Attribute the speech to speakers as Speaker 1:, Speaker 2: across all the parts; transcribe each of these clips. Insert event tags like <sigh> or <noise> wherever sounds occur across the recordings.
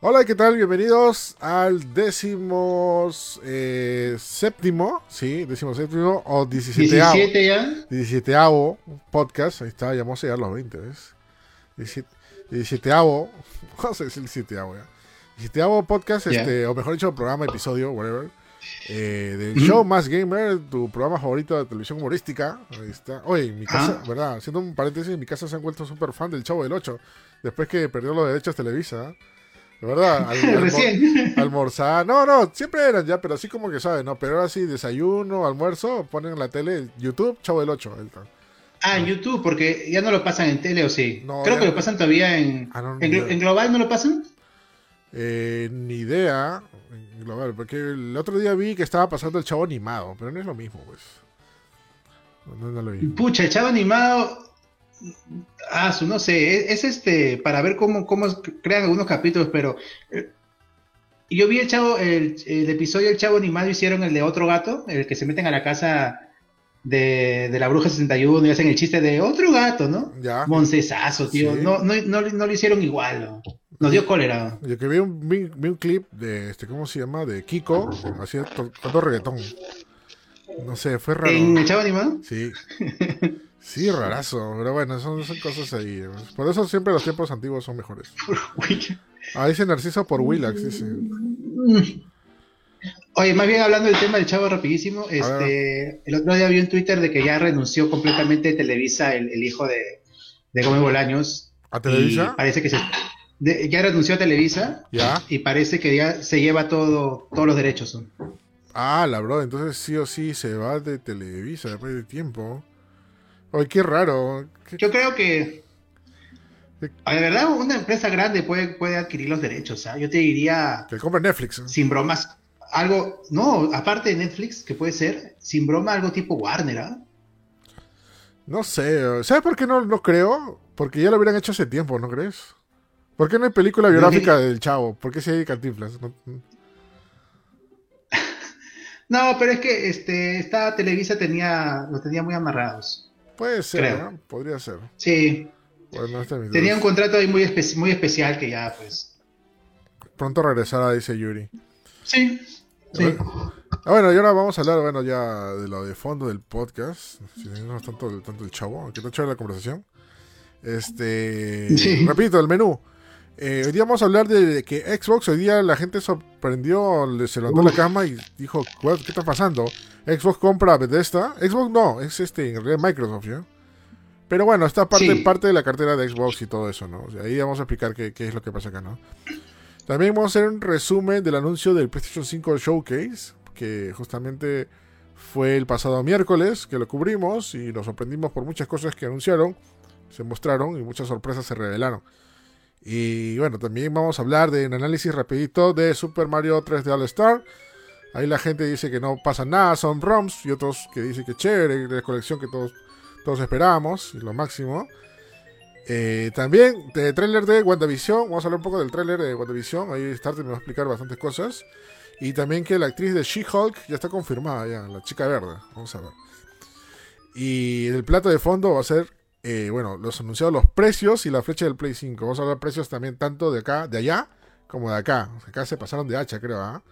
Speaker 1: Hola, ¿qué tal? Bienvenidos al décimo eh, séptimo, sí, décimo séptimo o 17
Speaker 2: 17 ya.
Speaker 1: 17 podcast, ahí está, ya vamos a llegar a los 20, ¿ves? 17, 17 <laughs> vamos a decir 17 ya. 17 podcast,
Speaker 2: Ya.
Speaker 1: este, o mejor dicho, programa, episodio, whatever, eh, del show Más Gamer, tu programa favorito de televisión humorística. Ahí está. Oye, en mi casa,
Speaker 2: Ah.
Speaker 1: ¿verdad? Haciendo un paréntesis, en mi casa se han vuelto súper fan del Chavo del 8, después que perdió los derechos Televisa. ¿eh? De verdad, <laughs> al- almor- almorzar. No, no, siempre eran ya, pero así como que saben, ¿no? Pero ahora sí, desayuno, almuerzo, ponen en la tele YouTube, Chavo del 8. ahí está.
Speaker 2: Ah, en YouTube, porque ya no lo pasan en tele o sí.
Speaker 1: No,
Speaker 2: Creo que
Speaker 1: no.
Speaker 2: lo pasan todavía en.
Speaker 1: Ah, no,
Speaker 2: en Global no lo pasan?
Speaker 1: Eh, ni idea, global, porque el otro día vi que estaba pasando el Chavo animado, pero no es lo mismo, pues. No, no, lo vi.
Speaker 2: Pucha, el chavo animado. Ah, no sé. Es, es este. Para ver cómo, cómo crean algunos capítulos, pero. eh, yo vi el chavo. El, el episodio del chavo animado hicieron el de otro gato, el que se meten a la casa de, de la bruja 61 y hacen el chiste de otro gato, ¿no?
Speaker 1: Ya.
Speaker 2: Moncesazo, tío.
Speaker 1: Sí.
Speaker 2: No, no, no, no lo hicieron igual, ¿no? Nos dio cólera.
Speaker 1: Yo que vi un, vi, vi un clip de, este, ¿cómo se llama? De Kiko, hacía to- tocando reggaetón. No sé, fue raro.
Speaker 2: ¿En el chavo animado?
Speaker 1: Sí. <laughs> Sí, rarazo, pero bueno, son, son cosas ahí. Por eso siempre los tiempos antiguos son mejores. <laughs> Ah, dice Narciso por Willax, dice.
Speaker 2: Oye, más bien hablando del tema del chavo rapidísimo, este, el otro día vi en Twitter de que ya renunció completamente Televisa el, el hijo de, de Gómez Bolaños.
Speaker 1: ¿A Televisa?
Speaker 2: Parece que se, de- ya renunció a Televisa
Speaker 1: Ya.
Speaker 2: y parece que ya se lleva todo, todos los derechos.
Speaker 1: Ah, la bro, entonces sí o sí se va de Televisa después de tiempo. Oye, qué raro. ¿Qué-
Speaker 2: Yo creo que, a ver, verdad, una empresa grande puede, puede adquirir los derechos. ¿ah? Yo te diría,
Speaker 1: Que compra Netflix.
Speaker 2: sin bromas, algo, no, aparte de Netflix, que puede ser, sin broma, algo tipo Warner. ¿ah?
Speaker 1: No sé, ¿sabes por qué no, no creo? Porque ya lo hubieran hecho hace tiempo, ¿no crees? ¿Por qué no hay película biográfica del chavo? ¿Por qué si hay cantinflas? No-
Speaker 2: No, <laughs> pero es que este, esta Televisa tenía, los tenía muy amarrados.
Speaker 1: Puede ser. Podría ser.
Speaker 2: Sí,
Speaker 1: Bueno, este es
Speaker 2: tenía un contrato ahí muy, espe- muy especial que ya, pues.
Speaker 1: Pronto regresará, dice Yuri.
Speaker 2: Sí, sí.
Speaker 1: Ah, bueno, y ahora vamos a hablar, bueno, ya de lo de fondo del podcast. Si no es tanto, tanto el chavo, aunque está chévere la conversación. Este.
Speaker 2: Sí.
Speaker 1: Repito, el menú. Eh, hoy día vamos a hablar de que Xbox, hoy día la gente sorprendió, le- se levantó la cama y dijo, "What, ¿qué está pasando? Xbox compra Bethesda. Xbox no, es este, en realidad Microsoft, ¿ya? Pero bueno, esta parte,
Speaker 2: Sí.
Speaker 1: parte de la cartera de Xbox y todo eso, ¿no? O sea, ahí vamos a explicar qué, qué es lo que pasa acá, ¿no? También vamos a hacer un resumen del anuncio del PlayStation 5 Showcase, que justamente fue el pasado miércoles, que lo cubrimos y nos sorprendimos por muchas cosas que anunciaron, se mostraron y muchas sorpresas se revelaron. Y bueno, también vamos a hablar de un análisis rapidito de Super Mario 3D All Star. Ahí la gente dice que no pasa nada, son ROMs, y otros que dicen que chévere, la colección que todos, todos esperábamos, y lo máximo. Eh, también de tráiler de WandaVision, vamos a hablar un poco del tráiler de WandaVision, ahí Starter me va a explicar bastantes cosas. Y también que la actriz de She-Hulk ya está confirmada, ya, la chica verde, vamos a ver. Y el plato de fondo va a ser, eh, bueno, los anunciados los precios y la flecha del Play 5. Vamos a hablar de precios también tanto de acá, de allá, como de acá. Acá se pasaron de hacha, creo, ¿ah?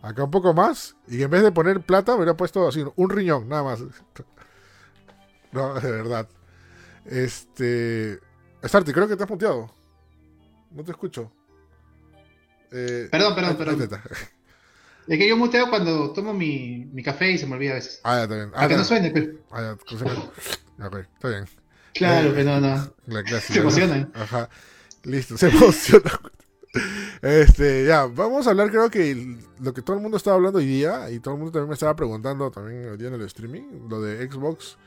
Speaker 1: Acá un poco más. Y en vez de poner plata, me hubiera puesto así, un riñón, nada más. <laughs> No, de verdad. Este. Starty, creo que te has muteado. No te escucho. Eh,
Speaker 2: Perdón, perdón, perdón. Es que yo muteo cuando tomo mi, mi café y se me olvida a veces.
Speaker 1: Ah, ya, está bien. Ah,
Speaker 2: Para que no suene, pero.
Speaker 1: ah, ya, cocina. Ya, ok, está bien.
Speaker 2: Claro,
Speaker 1: Eh,
Speaker 2: pero no, no.
Speaker 1: La clásica,
Speaker 2: Se
Speaker 1: ¿no?
Speaker 2: emocionan.
Speaker 1: Ajá. Listo, <laughs> se emociona. Este, ya, vamos a hablar, creo que lo que todo el mundo estaba hablando hoy día, y todo el mundo también me estaba preguntando también hoy día en el streaming, lo de Xbox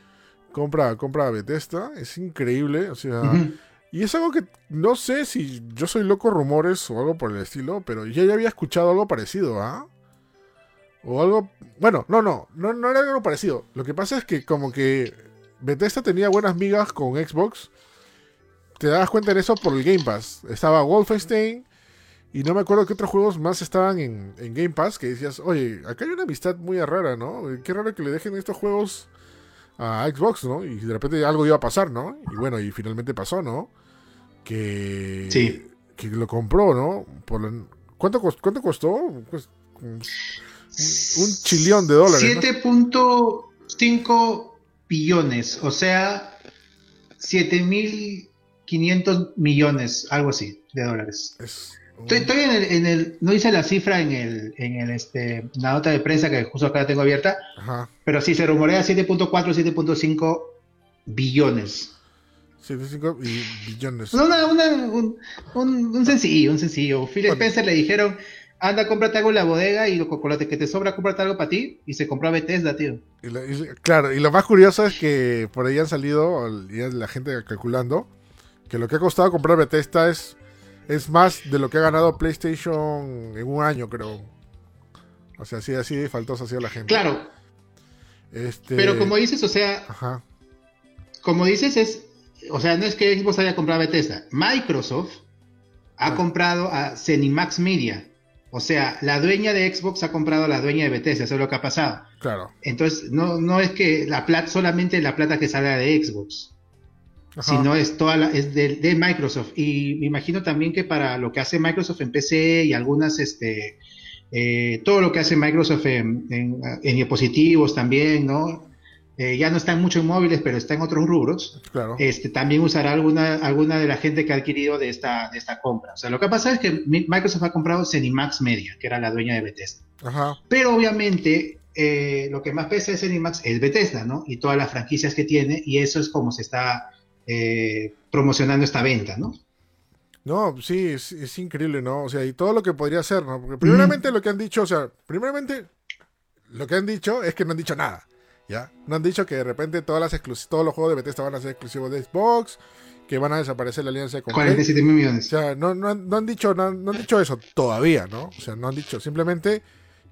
Speaker 1: compra, compra a Bethesda, es increíble, o sea, y es algo que no sé si yo soy loco rumores o algo por el estilo, pero yo ya había escuchado algo parecido, ¿ah? O algo, bueno, no, no, no, no era algo parecido. Lo que pasa es que como que Bethesda tenía buenas migas con Xbox. Te das cuenta de eso por el Game Pass. Estaba Wolfenstein y no me acuerdo qué otros juegos más estaban en, en Game Pass que decías, oye, acá hay una amistad muy rara, ¿no? Qué raro que le dejen estos juegos a Xbox, ¿no? Y de repente algo iba a pasar, ¿no? Y bueno, y finalmente pasó, ¿no? Que,
Speaker 2: sí.
Speaker 1: que lo compró, ¿no? Por ¿cuánto, ¿Cuánto costó? Pues, un, chillón de dólares.
Speaker 2: 7.5 billones, o sea, 7.500 millones, algo así, de dólares. Estoy, en, el, no dice la cifra en el, en el este, la nota de prensa que justo acá tengo abierta, pero sí se rumorea 7.4, 7.5 billones.
Speaker 1: 7.5 billones.
Speaker 2: un, un, sencillo, un sencillo. Phil Spencer le dijeron, anda, cómprate algo en la bodega y lo, con lo que te sobra, cómprate algo para ti. Y se compró a Bethesda, tío.
Speaker 1: claro, y lo más curioso es que por ahí han salido, la gente calculando, que lo que ha costado comprar Bethesda es es más de lo que ha ganado PlayStation en un año, creo. O sea, así, así faltosa ha sido la gente.
Speaker 2: Claro. Este... Pero como dices, o sea, Ajá. como dices, es, o sea, no es que Xbox haya comprado a Bethesda. Microsoft ha ah. comprado a Cenimax Media. O sea, la dueña de Xbox ha comprado a la dueña de Bethesda, eso es lo que ha pasado.
Speaker 1: Claro.
Speaker 2: Entonces, no, no es que la plata, solamente la plata que salga de Xbox sino es toda la, es de, Microsoft. Y me imagino también que para lo que hace Microsoft en PC y algunas, este, eh, todo lo que hace Microsoft en, en, dispositivos también, ¿no? Eh, ya no están mucho en móviles, pero está en otros rubros.
Speaker 1: Claro.
Speaker 2: Este, también usará alguna, alguna de la gente que ha adquirido de esta, de esta compra. O sea, lo que pasa es que Microsoft ha comprado Cenimax Media, que era la dueña de Bethesda.
Speaker 1: Ajá.
Speaker 2: Pero obviamente eh, lo que más pesa de Cenimax es Bethesda, ¿no? Y todas las franquicias que tiene, y eso es como se está eh, promocionando esta venta, ¿no?
Speaker 1: No, sí, es, increíble, ¿no? O sea, y todo lo que podría ser, ¿no? Porque primeramente lo que han dicho, o sea, primeramente lo que han dicho es que no han dicho nada, ¿ya? No han dicho que de repente todas las todos los juegos de Bethesda van a ser exclusivos de Xbox, que van a desaparecer la alianza
Speaker 2: con 47 mil millones.
Speaker 1: O sea, no, no, han dicho, no, han dicho eso todavía, ¿no? O sea, no han dicho, simplemente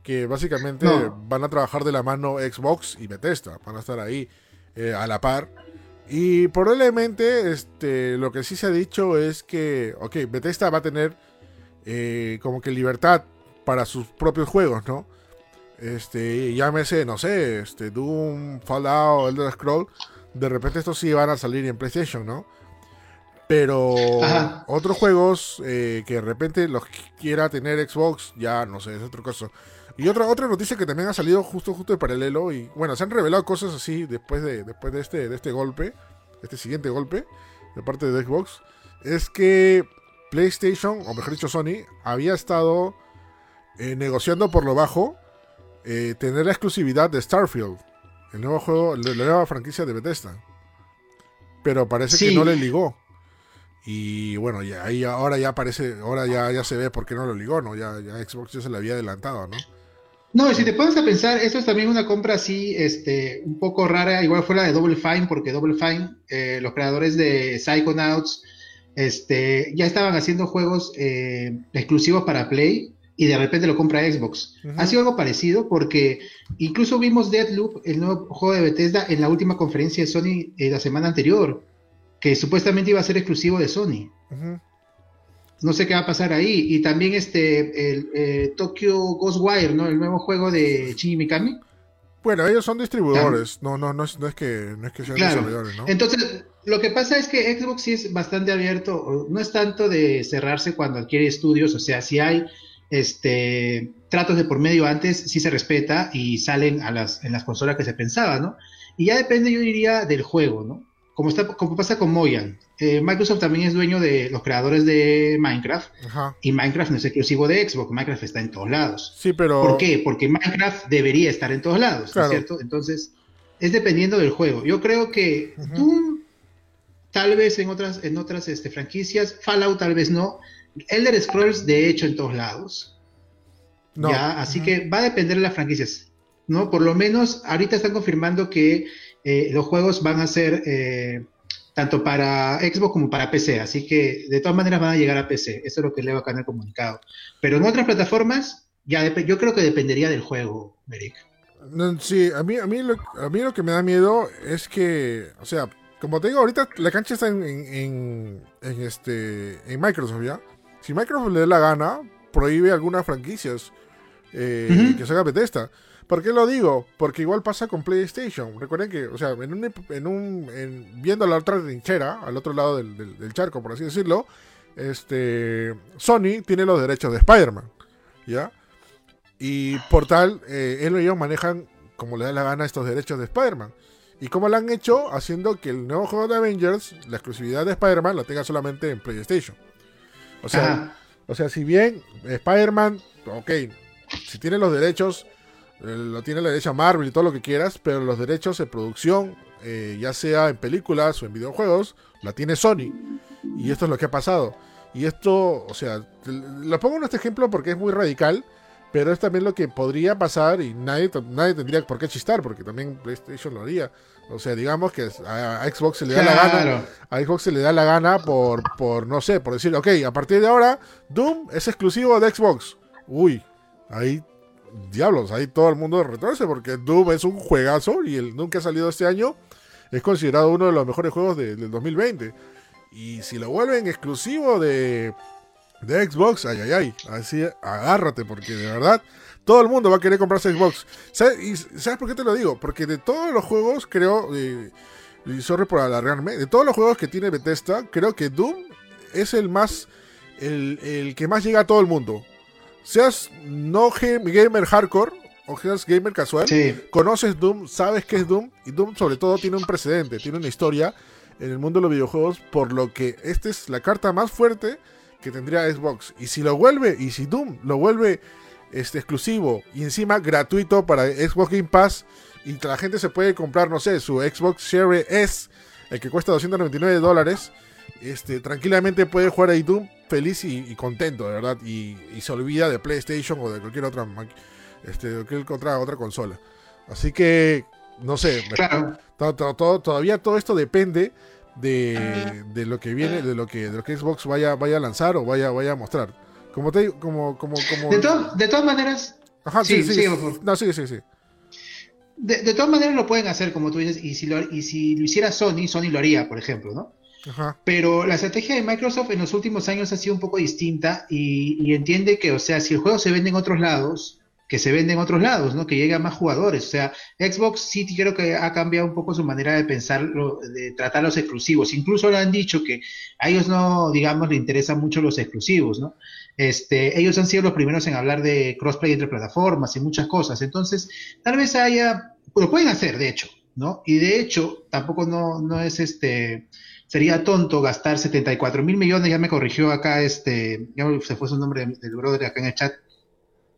Speaker 1: que básicamente van a trabajar de la mano Xbox y Bethesda, van a estar ahí eh, a la par y probablemente este, lo que sí se ha dicho es que, ok, Bethesda va a tener eh, como que libertad para sus propios juegos, ¿no? Este, llámese, no sé, este, Doom, Fallout, Elder Scroll, de repente estos sí van a salir en PlayStation, ¿no? Pero otros juegos eh, que de repente los quiera tener Xbox, ya no sé, es otro caso. Y otra, otra noticia que también ha salido justo, justo de paralelo. Y bueno, se han revelado cosas así después de, después de este, de este golpe. Este siguiente golpe. De parte de Xbox. Es que PlayStation, o mejor dicho Sony, había estado eh, negociando por lo bajo. Eh, tener la exclusividad de Starfield. El nuevo juego, la nueva franquicia de Bethesda. Pero parece que no le ligó. Y bueno, ya ahí ahora ya parece, ahora ya, ya se ve por qué no lo ligó, ¿no? Ya, ya Xbox ya se le había adelantado, ¿no?
Speaker 2: No, y si te pones a pensar, esto es también una compra así, este, un poco rara, igual fue la de Double Fine, porque Double Fine, eh, los creadores de Psychonauts, este, ya estaban haciendo juegos eh, exclusivos para Play y de repente lo compra Xbox. Ha sido algo parecido porque incluso vimos Deadloop, el nuevo juego de Bethesda, en la última conferencia de Sony eh, la semana anterior, que supuestamente iba a ser exclusivo de Sony no sé qué va a pasar ahí. Y también este, el eh, Tokyo Ghostwire, ¿no? El nuevo juego de Shinji Mikami.
Speaker 1: Bueno, ellos son distribuidores, no, no, no es, no es que, no es que sean desarrolladores, ¿no?
Speaker 2: Entonces, lo que pasa es que Xbox sí es bastante abierto, no es tanto de cerrarse cuando adquiere estudios, o sea, si hay este tratos de por medio antes, sí se respeta y salen a las, en las consolas que se pensaba, ¿no? Y ya depende, yo diría, del juego, ¿no? como, está, como pasa con Moyan, eh, Microsoft también es dueño de los creadores de Minecraft y Minecraft no es exclusivo de Xbox, Minecraft está en todos lados.
Speaker 1: Sí, pero...
Speaker 2: ¿Por qué? Porque Minecraft debería estar en todos lados, ¿no es cierto? Entonces, es dependiendo del juego. Yo creo que Doom, tal vez en otras, en otras este, franquicias, Fallout tal vez no, Elder Scrolls de hecho en todos lados. ¿Ya? Así que va a depender de las franquicias. ¿no? Por lo menos ahorita están confirmando que eh, los juegos van a ser eh, tanto para Xbox como para PC, así que de todas maneras van a llegar a PC, eso es lo que le va a el comunicado. Pero en otras plataformas, ya yo creo que dependería del juego, Merrick.
Speaker 1: sí, a mí, a, mí lo, a mí lo que me da miedo es que, o sea, como te digo, ahorita la cancha está en, este, en Microsoft, ¿ya? Si Microsoft le da la gana, prohíbe algunas franquicias eh, que se haga Bethesda. ¿Por qué lo digo? Porque igual pasa con PlayStation. Recuerden que, o sea, en un, en un viendo la otra trinchera, al otro lado del, charco, por así decirlo, este Sony tiene los derechos de Spider-Man, ¿ya? Y por tal, eh, él y ellos manejan como le da la gana estos derechos de Spider-Man. ¿Y cómo lo han hecho? Haciendo que el nuevo juego de Avengers, la exclusividad de Spider-Man, la tenga solamente en PlayStation. O sea, o sea si bien Spider-Man, ok, si tiene los derechos, eh, lo tiene la derecha Marvel y todo lo que quieras, pero los derechos de producción, eh, ya sea en películas o en videojuegos, la tiene Sony. Y esto es lo que ha pasado. Y esto, o sea, lo pongo en este ejemplo porque es muy radical, pero es también lo que podría pasar y nadie, nadie tendría por qué chistar, porque también PlayStation lo haría. O sea, digamos que a, Xbox se le da la gana. A Xbox se le da la gana por, por, no sé, por decir, ok, a partir de ahora, Doom es exclusivo de Xbox. Uy, ahí, diablos, ahí todo el mundo retorce, porque Doom es un juegazo y el Doom que ha salido este año es considerado uno de los mejores juegos del 2020. Y si lo vuelven exclusivo de, de Xbox, ay, ay, ay, así agárrate, porque de verdad todo el mundo va a querer comprarse Xbox. ¿Sabes, y, ¿sabes por qué te lo digo? Porque de todos los juegos, creo, y sorry por alargarme, de todos los juegos que tiene Bethesda, creo que Doom es el más, el, el que más llega a todo el mundo. Seas no gamer hardcore, o seas gamer casual, conoces Doom, sabes qué es Doom, y Doom sobre todo tiene un precedente, tiene una historia en el mundo de los videojuegos, por lo que esta es la carta más fuerte que tendría Xbox. Y si lo vuelve, y si Doom lo vuelve este, exclusivo y encima gratuito para Xbox Game Pass, y la gente se puede comprar, no sé, su Xbox Series S, el que cuesta 299 dólares, este, tranquilamente puede jugar ahí Doom feliz y, contento, de verdad, y, se olvida de PlayStation o de cualquier otra, este, cualquier otra, otra consola. Así que, no sé, todavía todo esto depende de, de, lo que viene, de lo que, de lo que Xbox vaya, vaya a lanzar o vaya, vaya a mostrar. Como te como, como, como...
Speaker 2: De, de todas maneras.
Speaker 1: Ajá, sí, sí, sí, No, sí, sí, sí.
Speaker 2: De, de, todas maneras lo pueden hacer, como tú dices, y si, lo, y si lo hiciera Sony, Sony lo haría, por ejemplo, ¿no? Ajá. Pero la estrategia de Microsoft en los últimos años ha sido un poco distinta y, y entiende que, o sea, si el juego se vende en otros lados, que se vende en otros lados, ¿no? Que llega a más jugadores. O sea, Xbox sí creo que ha cambiado un poco su manera de pensar, de tratar los exclusivos. Incluso le han dicho que a ellos no, digamos, le interesan mucho los exclusivos, ¿no? Este, ellos han sido los primeros en hablar de crossplay entre plataformas y muchas cosas. Entonces, tal vez haya, lo pueden hacer, de hecho, ¿no? Y de hecho, tampoco no, no es este, sería tonto gastar 74 mil millones, ya me corrigió acá este, ya se fue su nombre del brother acá en el chat,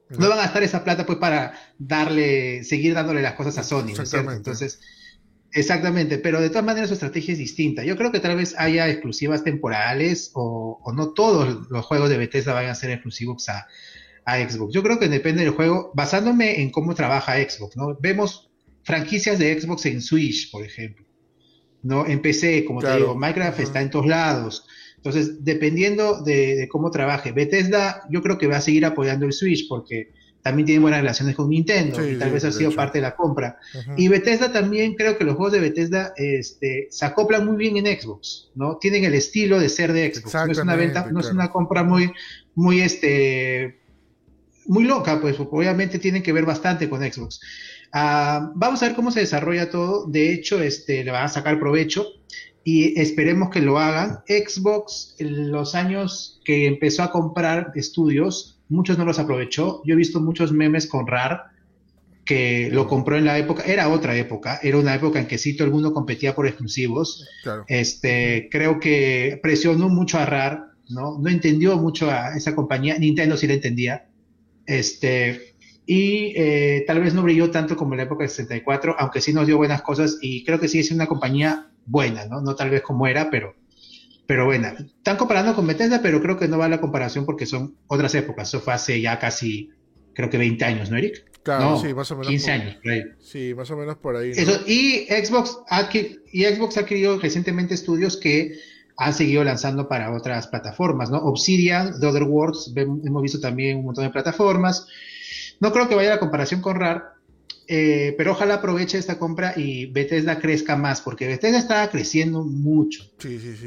Speaker 2: no van a gastar esa plata pues para darle, seguir dándole las cosas a Sony, ¿no Entonces, exactamente, pero de todas maneras su estrategia es distinta. Yo creo que tal vez haya exclusivas temporales o, no todos los juegos de Bethesda vayan a ser exclusivos a, Xbox. Yo creo que depende del juego, basándome en cómo trabaja Xbox, ¿no? Vemos franquicias de Xbox en Switch, por ejemplo, ¿no? En PC, como te digo, Minecraft está en todos lados. Entonces, dependiendo de, cómo trabaje, Bethesda yo creo que va a seguir apoyando el Switch porque también tiene buenas relaciones con Nintendo y tal vez ha sido parte de la compra. Y Bethesda también creo que los juegos de Bethesda este, se acoplan muy bien en Xbox, ¿no? Tienen el estilo de ser de Xbox. No es una venta, no es una compra muy, muy este muy loca, pues obviamente tienen que ver bastante con Xbox. Ah, vamos a ver cómo se desarrolla todo. De hecho, este, le van a sacar provecho y esperemos que lo hagan. Xbox, en los años que empezó a comprar estudios, muchos no los aprovechó. Yo he visto muchos memes con RAR que lo compró en la época, era otra época, era una época en que sí todo el mundo competía por exclusivos. Este, creo que presionó mucho a RAR, ¿no? No entendió mucho a esa compañía, Nintendo sí la entendía. Este, y eh, tal vez no brilló tanto como en la época de 64, aunque sí nos dio buenas cosas y creo que sí es una compañía buena, ¿no? No tal vez como era, pero, pero buena. Están comparando con Bethesda, pero creo que no va la comparación porque son otras épocas. Eso fue hace ya casi, creo que 20 años, ¿no, Eric?
Speaker 1: Claro, sí, más o menos.
Speaker 2: 15 años, por ahí.
Speaker 1: Sí, más o menos por ahí.
Speaker 2: Eso, y, Xbox ha, y Xbox ha adquirido recientemente estudios que han seguido lanzando para otras plataformas, ¿no? Obsidian, The Other Worlds, hemos visto también un montón de plataformas. No creo que vaya la comparación con RAR, eh, pero ojalá aproveche esta compra y Bethesda crezca más, porque Bethesda estaba creciendo mucho.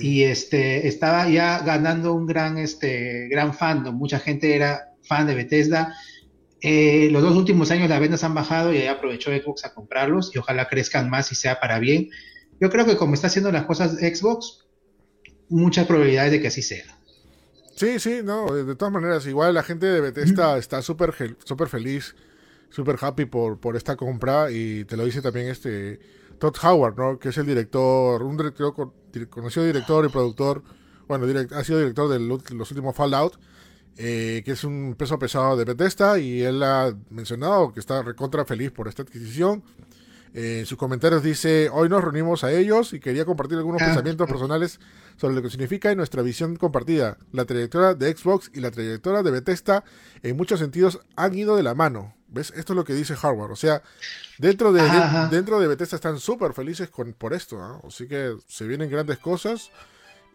Speaker 2: Y este, estaba ya ganando un gran, este, gran fandom. Mucha gente era fan de Bethesda. Eh, los dos últimos años las ventas han bajado y ahí aprovechó Xbox a comprarlos y ojalá crezcan más y sea para bien. Yo creo que como está haciendo las cosas Xbox, muchas probabilidades de que así sea.
Speaker 1: Sí, sí, no, de todas maneras, igual la gente de Bethesda está súper super feliz, súper happy por, por esta compra y te lo dice también este Todd Howard, ¿no? Que es el director, un director conocido director y productor, bueno, ha sido director de los últimos Fallout, eh, que es un peso pesado de Bethesda y él ha mencionado que está recontra feliz por esta adquisición en sus comentarios dice, hoy nos reunimos a ellos y quería compartir algunos ah. pensamientos personales sobre lo que significa y nuestra visión compartida. La trayectoria de Xbox y la trayectoria de Bethesda en muchos sentidos han ido de la mano. ¿Ves? Esto es lo que dice Hardware. O sea, dentro de, dentro de Bethesda están súper felices con, por esto. ¿ah? Así que se vienen grandes cosas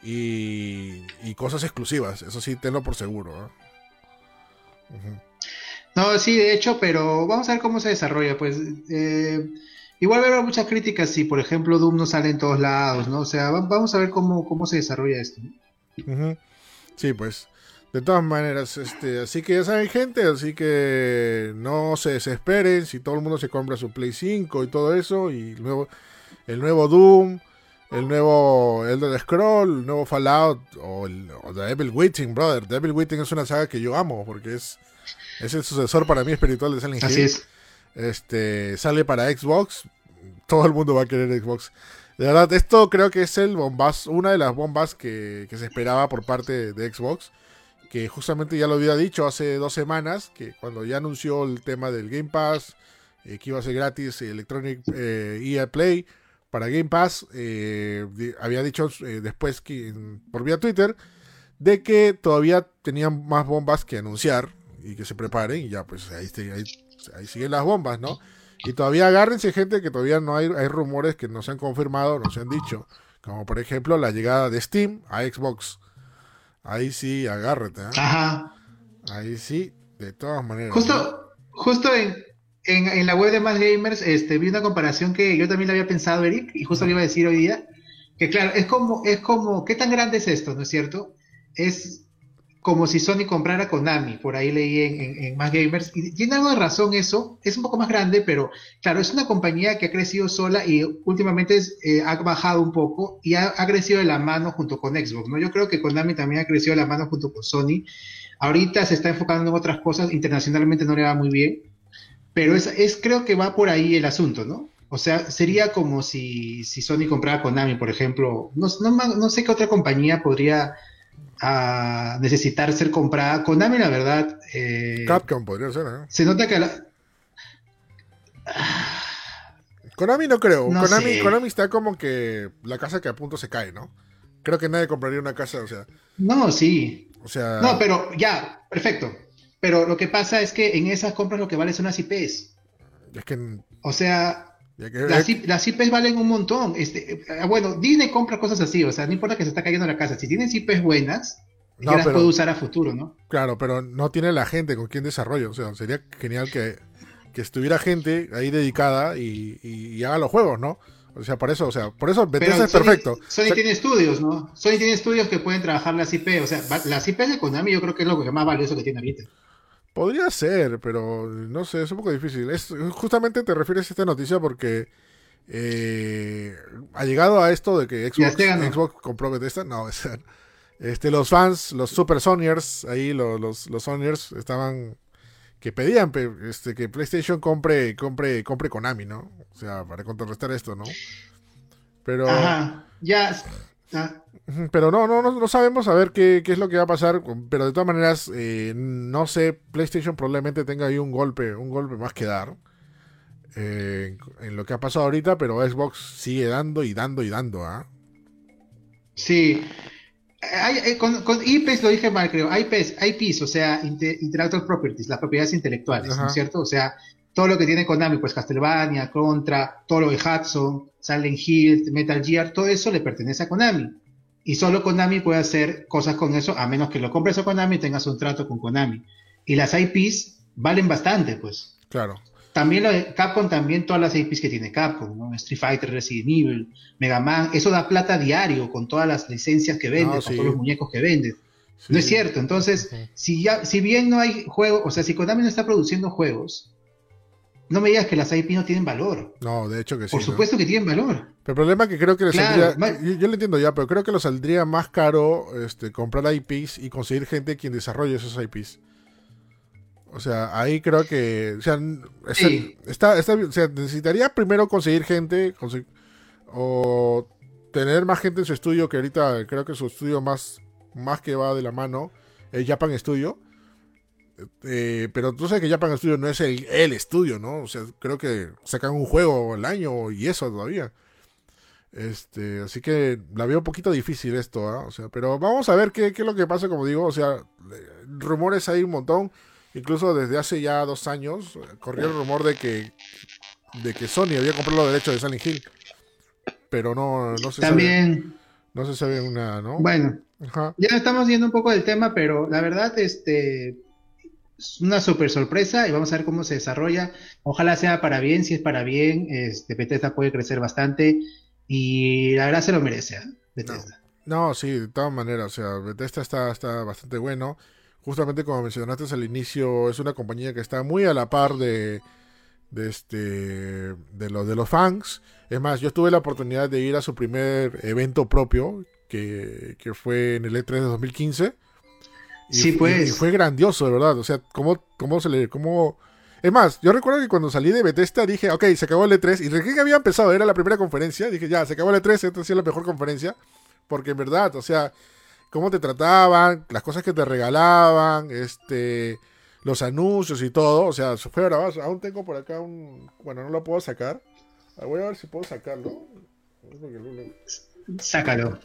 Speaker 1: y, cosas exclusivas. Eso sí, tenlo por seguro.
Speaker 2: No, sí, de hecho, pero vamos a ver cómo se desarrolla. Pues eh, Igual va a haber muchas críticas si, por ejemplo, Doom no sale en todos lados, ¿no? O sea, vamos a ver cómo, cómo se desarrolla esto.
Speaker 1: Sí, pues. De todas maneras, este, así que ya saben, gente, así que no se desesperen si todo el mundo se compra su Play 5 y todo eso, y el nuevo, el nuevo Doom, el nuevo Elder Scroll, el nuevo Fallout, o, el, o The Devil Waiting, brother. Devil Waiting es una saga que yo amo, porque es, es el sucesor para mí espiritual de Silent Hill.
Speaker 2: Así es
Speaker 1: este, sale para Xbox, todo el mundo va a querer Xbox. De verdad, esto creo que es el bombas, una de las bombas que, se esperaba por parte de Xbox. Que justamente ya lo había dicho hace dos semanas, que cuando ya anunció el tema del Game Pass, eh, que iba a ser gratis Electronic eh, EA Play para Game Pass, eh, había dicho después que por vía Twitter de que todavía tenían más bombas que anunciar y que se preparen y ya pues ahí, ahí ahí siguen las bombas, ¿no? Y todavía agárrense gente que todavía no hay, hay rumores que no se han confirmado, no se han dicho. Como por ejemplo la llegada de Steam a Xbox. Ahí sí, agárrate. ¿eh?
Speaker 2: Ajá.
Speaker 1: Ahí sí, de todas maneras.
Speaker 2: Justo, justo en, en, la web de Más Gamers este, vi una comparación que yo también la había pensado, Eric, y justo le iba a decir hoy día. Que claro, es como, es como, ¿qué tan grande es esto, no es cierto? Es como si Sony comprara Konami, por ahí leí en, en, Más Gamers, y tiene algo de razón eso, es un poco más grande, pero claro, es una compañía que ha crecido sola y últimamente eh, ha bajado un poco y ha, crecido de la mano junto con Xbox, ¿no? Yo creo que Konami también ha crecido de la mano junto con Sony, ahorita se está enfocando en otras cosas, internacionalmente no le va muy bien, pero es, creo que va por ahí el asunto, ¿no? O sea, sería como si, si Sony comprara Konami, por ejemplo, no sé qué otra compañía podría a necesitar ser comprada. Konami, la verdad.
Speaker 1: Eh, Capcom podría ser, ¿eh?
Speaker 2: Se nota que la.
Speaker 1: Konami no creo. Konami, Konami está como que la casa que a punto se cae, ¿no? Creo que nadie compraría una casa, o sea.
Speaker 2: No, sí.
Speaker 1: O sea.
Speaker 2: No, pero ya, perfecto. Pero lo que pasa es que en esas compras lo que vale son las IPs.
Speaker 1: Es que.
Speaker 2: O sea, las, IPs valen un montón. Este, eh, bueno, Disney compra cosas así, o sea, no importa que se está cayendo la casa. Si tienes IPs buenas, no, las puede usar a futuro, ¿no?
Speaker 1: Claro, pero no tiene la gente con quien desarrollo. O sea, sería genial que, estuviera gente ahí dedicada y, haga los juegos, ¿no? O sea, por eso, o sea, por eso Bethesda es perfecto.
Speaker 2: Sony tiene estudios, ¿no? Sony tiene estudios que pueden trabajar las IP. O sea, las IPs de Konami yo creo que es lo que más valioso que tiene ahorita.
Speaker 1: Podría ser, pero no sé, es un poco difícil. Es, justamente te refieres a esta noticia porque eh, ha llegado a esto de que Xbox, Xbox compró Bethesda. No, <laughs> este, los fans, los super Sonyers, ahí los, los, los Sonyers estaban que pedían este, que PlayStation compre, compre, compre Konami, ¿no? O sea, para contrarrestar esto, ¿no? Pero.
Speaker 2: Ajá, ya.
Speaker 1: Pero no, no, no, sabemos a ver qué, es lo que va a pasar. Pero de todas maneras, eh, no sé, PlayStation probablemente tenga ahí un golpe, un golpe más que dar. Eh, en lo que ha pasado ahorita, pero Xbox sigue dando y dando y dando, ¿ah?
Speaker 2: Sí. Con, IPs lo dije mal, creo. IPs, IPs o sea, Intellectual Properties, las propiedades intelectuales, ¿no es cierto? O sea, todo lo que tiene Konami, pues Castlevania, Contra, todo lo de Hudson, Silent Hill, Metal Gear, todo eso le pertenece a Konami. Y solo Konami puede hacer cosas con eso, a menos que lo compres a Konami y tengas un trato con Konami. Y las IPs valen bastante, pues.
Speaker 1: Claro.
Speaker 2: También lo de Capcom, también todas las IPs que tiene Capcom, ¿no? Street Fighter, Resident Evil, Mega Man, eso da plata diario con todas las licencias que vende, con todos los muñecos que vende. No es cierto. Entonces, si ya, si bien no hay juegos, o sea, si Konami no está produciendo juegos, no me digas que las IP no tienen valor.
Speaker 1: No, de hecho que sí.
Speaker 2: Por supuesto que tienen valor.
Speaker 1: Pero el problema es que creo que les saldría, yo, lo entiendo ya, pero creo que lo saldría más caro este, comprar IPs y conseguir gente quien desarrolle esos IPs. O sea, ahí creo que. O sea, está, está, o sea necesitaría primero conseguir gente o tener más gente en su estudio, que ahorita creo que su estudio más, más que va de la mano es Japan Studio. Eh, pero tú sabes que Japan Studio no es el, el, estudio, ¿no? O sea, creo que sacan un juego al año y eso todavía. Este, así que la veo un poquito difícil esto, ¿ah? O sea, pero vamos a ver qué, qué, es lo que pasa, como digo, o sea, rumores hay un montón. Incluso desde hace ya dos años corrió el rumor de que, de que Sony había comprado los derechos de Silent Hill. Pero no, no se
Speaker 2: También...
Speaker 1: sabe. No se sabe nada, ¿no?
Speaker 2: Bueno, ya estamos viendo un poco del tema, pero la verdad, este, es una super sorpresa y vamos a ver cómo se desarrolla. Ojalá sea para bien, si es para bien, este, Bethesda puede crecer bastante y la verdad se lo merece, ¿eh? Bethesda.
Speaker 1: No. sí, de todas maneras, o sea, Bethesda está, está bastante bueno justamente como mencionaste al inicio, es una compañía que está muy a la par de, de este de los de los fans. Es más, yo tuve la oportunidad de ir a su primer evento propio, que, fue en el E3 de 2015.
Speaker 2: Y, sí, pues.
Speaker 1: Y, fue grandioso, de verdad. O sea, cómo, cómo se le. Cómo... Es más, yo recuerdo que cuando salí de Bethesda dije, ok, se acabó el E3. Y recién que había empezado, era la primera conferencia. Dije, ya, se acabó el E3, esta ha sido la mejor conferencia. Porque en verdad, o sea, cómo te trataban, las cosas que te regalaban, este, los anuncios y todo. O sea, fue grabado. Aún tengo por acá un. Bueno, no lo puedo sacar. Ah, voy a ver si puedo sacarlo.
Speaker 2: Sácalo.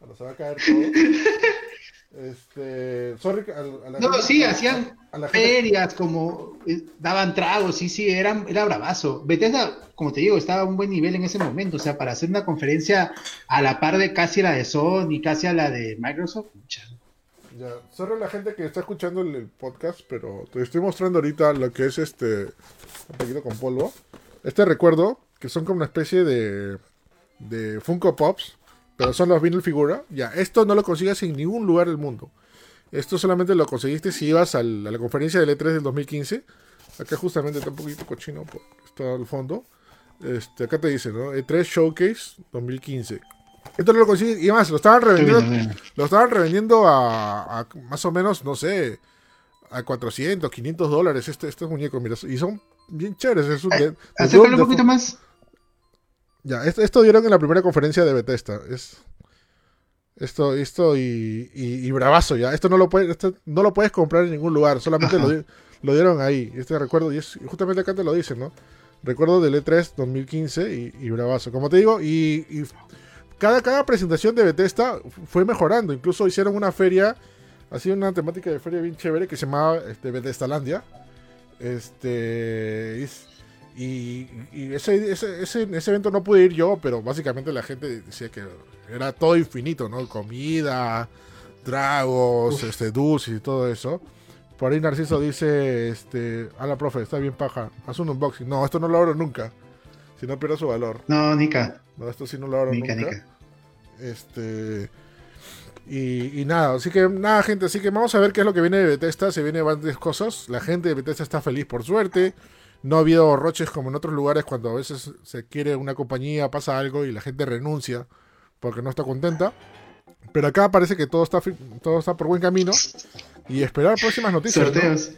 Speaker 1: Bueno, se va a caer todo. <laughs> Este, sorry,
Speaker 2: no, sí, hacían ferias, como eh, daban tragos, sí, sí, era, era bravazo. Bethesda, como te digo, estaba a un buen nivel en ese momento, o sea, para hacer una conferencia a la par de casi la de Sony, casi a la de Microsoft.
Speaker 1: Ya, sorry la gente que está escuchando el, podcast, pero te estoy mostrando ahorita lo que es este, un poquito con polvo. Este recuerdo, que son como una especie de, de Funko Pops, pero son los vinyl figura. Ya, esto no lo consigues en ningún lugar del mundo. Esto solamente lo conseguiste si ibas a la conferencia del E3 del 2015. Acá justamente está un poquito cochino, está al fondo. Este, acá te dice, ¿no? E3 Showcase 2015. Esto no lo consigues. Y además, lo estaban revendiendo. Lo estaban revendiendo a, más o menos, no sé, a 400, 500 dólares este, estos muñecos. Mira, y son bien chéveres. Es un,
Speaker 2: un poquito más.
Speaker 1: Ya, esto, dieron en la primera conferencia de Bethesda. Es esto, esto y, y, bravazo ya. Esto no lo puedes, no lo puedes comprar en ningún lugar. Solamente lo, dieron ahí. Este recuerdo y es justamente acá te lo dicen, ¿no? Recuerdo del E3 2015 y, y bravazo. Como te digo, y, cada, cada presentación de Bethesda fue mejorando. Incluso hicieron una feria, así una temática de feria bien chévere que se llamaba este, Bethesdalandia. Este, y, ese, ese, ese, evento no pude ir yo, pero básicamente la gente decía que era todo infinito, ¿no? Comida, tragos, este, dulces y todo eso. Por ahí Narciso dice, este, a la profe, está bien paja, haz un unboxing. No, esto no lo abro nunca. Si no pierdo su valor.
Speaker 2: No, Nika.
Speaker 1: No, esto sí no lo abro nunca. Este. Y, y, nada, así que nada, gente, así que vamos a ver qué es lo que viene de Bethesda. Se vienen varias cosas. La gente de Bethesda está feliz por suerte. No ha habido roches como en otros lugares cuando a veces se quiere una compañía, pasa algo y la gente renuncia porque no está contenta. Pero acá parece que todo está todo está por buen camino y esperar próximas noticias.
Speaker 2: Sorteos.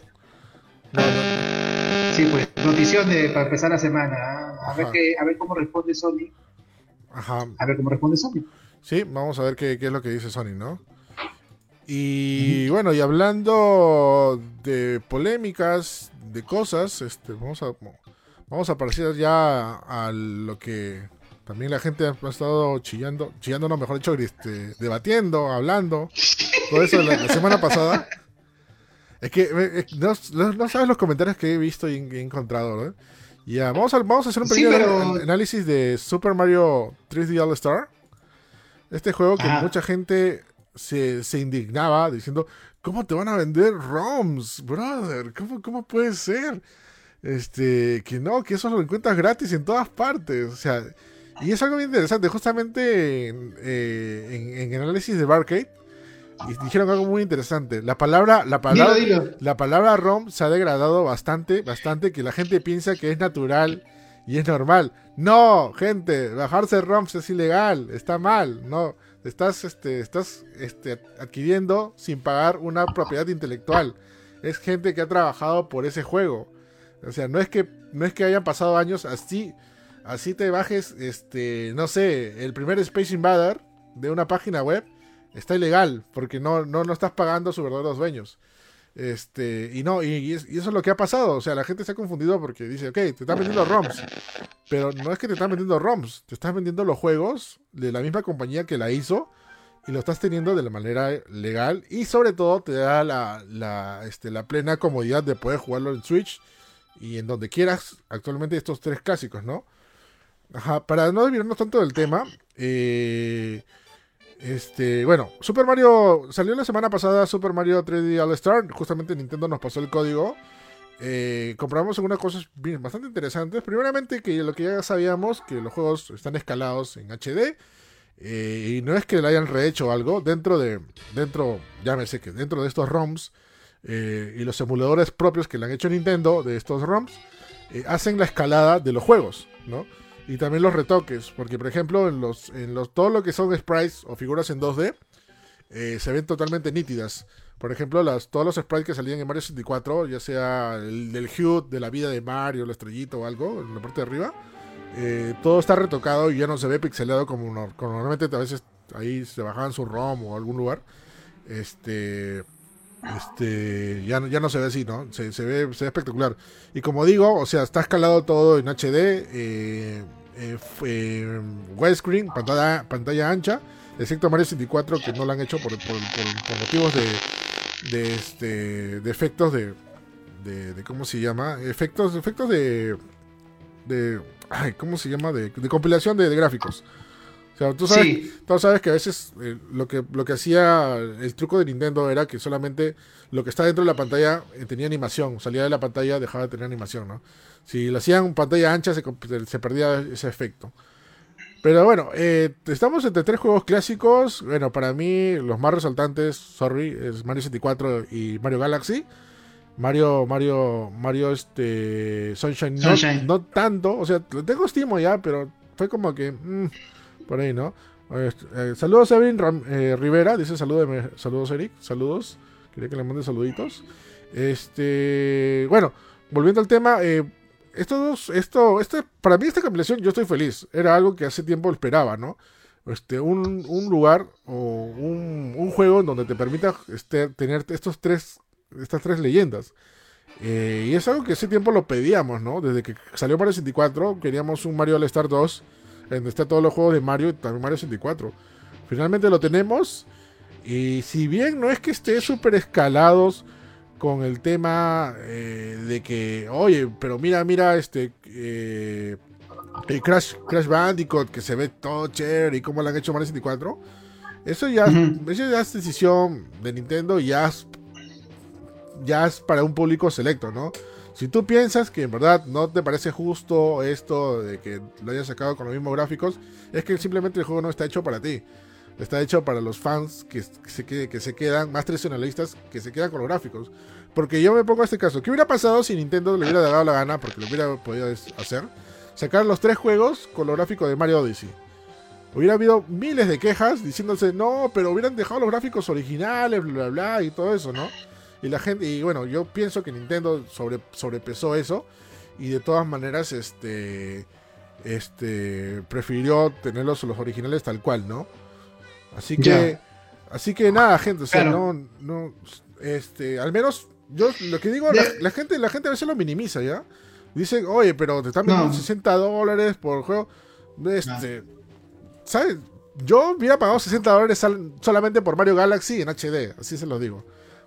Speaker 2: Sí, pues, notición de, para empezar la semana. ¿ah? A ver, qué, a ver cómo responde Sony.
Speaker 1: Ajá.
Speaker 2: A ver cómo responde Sony.
Speaker 1: Sí, vamos a ver qué, qué es lo que dice Sony, ¿no? Y bueno, y hablando de polémicas, de cosas, este, vamos a vamos a pasar ya a lo que también la gente ha estado chillando, chillando no, mejor dicho, este, debatiendo, hablando, todo eso la, semana pasada. Es que eh, no, sabes los comentarios que he visto y he encontrado, ¿no? Ya, vamos a, vamos a hacer un pequeño análisis de Super Mario 3D All Star. Este juego que mucha gente se, se, indignaba diciendo, ¿cómo te van a vender ROMs, brother? ¿Cómo, cómo puede ser? Este, que no, que eso lo encuentras gratis en todas partes. O sea, y es algo bien interesante. Justamente en, eh, en, análisis de Barcade y dijeron algo muy interesante. La palabra, la palabra, la palabra ROM se ha degradado bastante, bastante, que la gente piensa que es natural y es normal. No, gente, bajarse ROMs es ilegal, está mal, no. Estás, este, estás este, adquiriendo sin pagar una propiedad intelectual. Es gente que ha trabajado por ese juego. O sea, no es que, no es que hayan pasado años así, así te bajes, este, no sé, el primer Space Invader de una página web está ilegal porque no, no, no estás pagando a sus verdaderos dueños. Este, y no, y, eso es lo que ha pasado. O sea, la gente se ha confundido porque dice, ok, te están vendiendo ROMs. Pero no es que te están vendiendo ROMs, te estás vendiendo los juegos de la misma compañía que la hizo y lo estás teniendo de la manera legal. Y sobre todo te da la, la, este, la plena comodidad de poder jugarlo en Switch y en donde quieras. Actualmente estos tres clásicos, ¿no? Ajá, para no desviarnos tanto del tema, eh este, bueno, Super Mario salió la semana pasada Super Mario 3D All Star, justamente Nintendo nos pasó el código. Eh, compramos algunas cosas bastante interesantes. Primeramente que lo que ya sabíamos, que los juegos están escalados en HD. Eh, y no es que le hayan rehecho algo, dentro de, dentro, llámese que dentro de estos ROMs eh, y los emuladores propios que le han hecho Nintendo de estos ROMs, hacen la escalada de los juegos, ¿no? Y también los retoques, porque por ejemplo en los, en los todo lo que son sprites o figuras en 2D eh, se ven totalmente nítidas. Por ejemplo, las, todos los sprites que salían en Mario 64, ya sea el del Hue, de la vida de Mario, la estrellita o algo, en la parte de arriba, eh, todo está retocado y ya no se ve pixelado como, normalmente a veces ahí se bajaban su ROM o algún lugar. Este, este ya, ya no se ve así, ¿no? Se, se, ve, se ve espectacular. Y como digo, o sea, está escalado todo en HD, eh, eh, eh, widescreen, pantalla, pantalla ancha, excepto Mario 64 que no lo han hecho por, por, motivos de, de, este, de efectos de, de, ¿cómo se llama? Efectos, efectos de, de, ¿cómo se llama? De, compilación de gráficos. O sea, tú sabes, sabes que a veces eh, lo que lo que hacía el truco de Nintendo era que solamente lo que está dentro de la pantalla eh, tenía animación, salía de la pantalla dejaba de tener animación, ¿no? Si lo hacían pantalla ancha se, se perdía ese efecto. Pero bueno, eh, estamos entre tres juegos clásicos. Bueno, para mí los más resaltantes, sorry, es Mario 64 y Mario Galaxy. Mario, Mario, Mario, este, Sunshine, No, tanto, o sea, lo tengo estimo ya, pero fue como que... Mm, por ahí, ¿no? Eh, saludos Evelyn eh, Rivera, dice saludos, saludos Eric, saludos. Quería que le mande saluditos. Este, bueno, volviendo al tema, eh, esto, esto, este, para mí esta compilación yo estoy feliz. Era algo que hace tiempo esperaba, ¿no? Este, un, lugar o un, un, juego donde te permita este, tener estos tres, estas tres leyendas. y es algo que hace tiempo lo pedíamos, ¿no? Desde que salió Mario 64, queríamos un Mario All Star 2 en donde está todos los juegos de Mario y también Mario 64. Finalmente lo tenemos. Y si bien no es que esté súper escalados con el tema eh, de que, oye, pero mira, mira, este eh, Crash, Crash Bandicoot, que se ve todo chévere y cómo lo han hecho Mario 64. Eso ya, eso ya es decisión de Nintendo y ya ya es para un público selecto, ¿no? Si tú piensas que en verdad no te parece justo esto de que lo hayas sacado con los mismos gráficos, es que simplemente el juego no está hecho para ti. Está hecho para los fans que, se, que se quedan, más tradicionalistas, que se quedan con los gráficos. Porque yo me pongo a este caso. ¿Qué hubiera pasado si Nintendo le hubiera dado la gana, porque lo hubiera podido hacer, sacar los tres juegos con los gráficos de Mario Odyssey? Hubiera habido miles de quejas diciéndose, no, pero hubieran dejado los gráficos originales, bla, bla, bla, y todo eso, ¿no? Y la gente, y bueno, yo pienso que Nintendo sobre, sobrepesó eso. Y de todas maneras, este. Este. Prefirió tenerlos los originales tal cual, ¿no? Así que. Así que nada, gente. O sea, no. no este. Al menos. Yo lo que digo, la, gente, la gente a veces lo minimiza, ¿ya? Dicen, oye, pero te están vendiendo 60 dólares por juego. Este. ¿Sabes? Yo hubiera pagado 60 dólares solamente por Mario Galaxy en HD, así se los digo.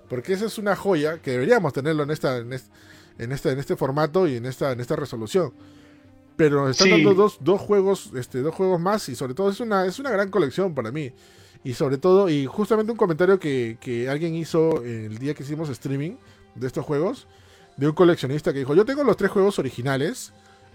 Speaker 1: Porque esa es una joya que deberíamos tenerlo en esta, en este, en este, en este formato y en esta, en esta resolución. Pero nos están dando dos, dos juegos, este, dos juegos más, y sobre todo es una, es una gran colección para mí. Y sobre todo, y justamente un comentario que, que alguien hizo el día que hicimos streaming de estos juegos, de un coleccionista que dijo, yo tengo los tres juegos originales,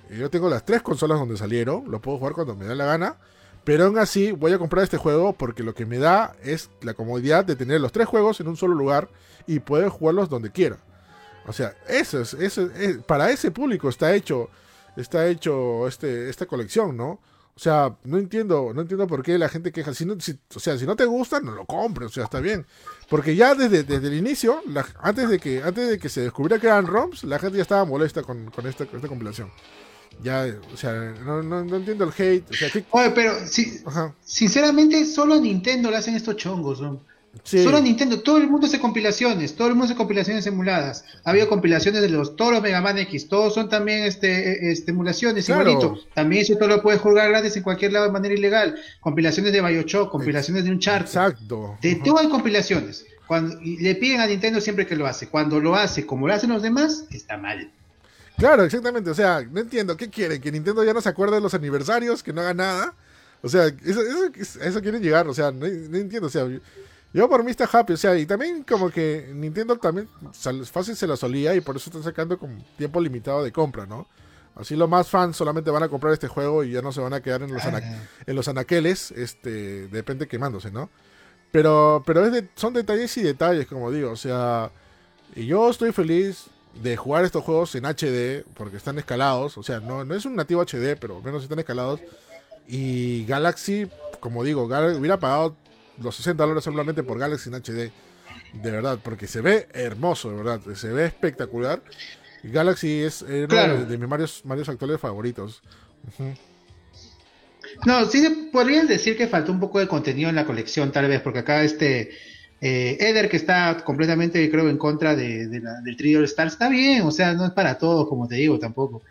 Speaker 1: yo tengo las tres consolas donde salieron, los puedo jugar cuando me da la gana, Pero aún así voy a comprar este juego porque lo que me da es la comodidad de tener los tres juegos en un solo lugar y poder jugarlos donde quiera. O sea, eso es, eso es, para ese público está hecho, está hecho este, esta colección, ¿no? O sea, no entiendo, no entiendo por qué la gente queja. Si no, o sea, si no te gusta, no lo compres, o sea, está bien. Porque ya desde, desde el inicio, antes, de que, antes de que se descubriera que eran ROMs, la gente ya estaba molesta con, con, esta, con esta compilación. Ya, o sea, no, no, no entiendo el hate. O sea,
Speaker 2: Oye, pero si, sinceramente, solo a Nintendo le hacen estos chongos. ¿no? Solo Nintendo, todo el mundo hace compilaciones, todo el mundo hace compilaciones emuladas. Ha habido compilaciones de los todos los Mega Man X, todos son también este, e, este emulaciones, igualito. También eso todo lo puedes jugar gratis en cualquier lado de manera ilegal. Compilaciones de Bioshock, compilaciones de un chart.
Speaker 1: Exacto.
Speaker 2: De todo hay compilaciones. Cuando le piden a Nintendo siempre que lo hace. Cuando lo hace como lo hacen los demás, está mal.
Speaker 1: Claro, exactamente. O sea, no entiendo. ¿Qué quieren? ¿Que Nintendo ya no se acuerde de los aniversarios? ¿Que no haga nada? O sea, eso, eso, eso quieren llegar. O sea, no, no entiendo. O sea, yo por mí está happy, o sea, y también como que Nintendo también fácil se la solía y por eso están sacando con tiempo limitado de compra, ¿no? Así los más fans solamente van a comprar este juego y ya no se van a quedar en los, en los anaqueles, este, depende quemándose, ¿no? Pero, pero es son detalles y detalles, como digo, o sea, y yo estoy feliz de jugar estos juegos en HD porque están escalados, o sea, no, no es un nativo HD, pero al menos están escalados. Y Galaxy, como digo, hubiera pagado los 60 dólares solamente por Galaxy en HD. De verdad, porque se ve hermoso, de verdad. Se ve espectacular. Galaxy es uno de, mis Marios, actuales favoritos.
Speaker 2: No, sí podrías decir que faltó un poco de contenido en la colección, tal vez, porque acá este eh, Eder, que está completamente, creo, en contra de, del Trio Star, está bien, o sea, no es para todos, como te digo, tampoco.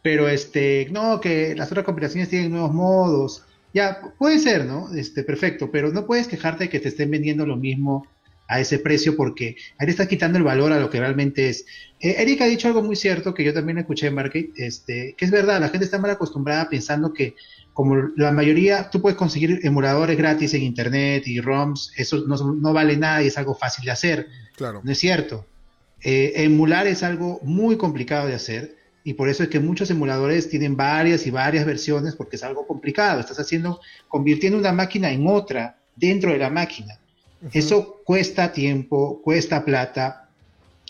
Speaker 2: Pero este, no, que las otras compilaciones tienen nuevos modos. Ya, puede ser, ¿no? Este, perfecto, pero no puedes quejarte de que te estén vendiendo lo mismo a ese precio porque ahí le estás quitando el valor a lo que realmente es. Eh, Erika ha dicho algo muy cierto que yo también escuché en Market, este, que es verdad, la gente está mal acostumbrada pensando que como la mayoría, tú puedes conseguir emuladores gratis en internet y ROMs, eso no, vale nada y es algo fácil de hacer.
Speaker 1: Claro.
Speaker 2: No es cierto. Eh, emular es algo muy complicado de hacer y por eso es que muchos emuladores tienen varias y varias versiones porque es algo complicado. Estás haciendo, convirtiendo una máquina en otra dentro de la máquina. Eso cuesta tiempo, cuesta plata,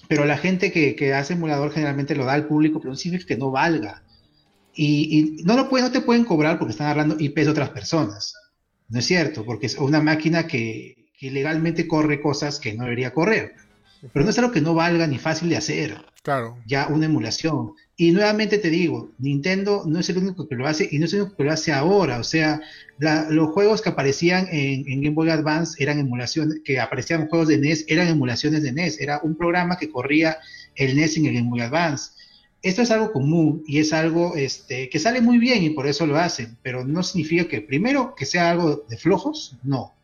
Speaker 2: pero la gente que, hace emulador generalmente lo da al público, pero no significa que no valga. Y, no, lo no te pueden cobrar porque están hablando IP de otras personas. No es cierto, porque es una máquina que, que legalmente corre cosas que no debería correr. Pero no es algo que no valga ni fácil de hacer.
Speaker 1: Claro.
Speaker 2: Ya una emulación. Y nuevamente te digo, Nintendo no es el único que lo hace y no es el único que lo hace ahora. O sea, los juegos que aparecían en, Game Boy Advance eran emulaciones, que aparecían juegos de NES, eran emulaciones de NES. Era un programa que corría el NES en el Game Boy Advance. Esto es algo común y es algo este, que sale muy bien y por eso lo hacen, pero no significa que primero que sea algo de flojos, no.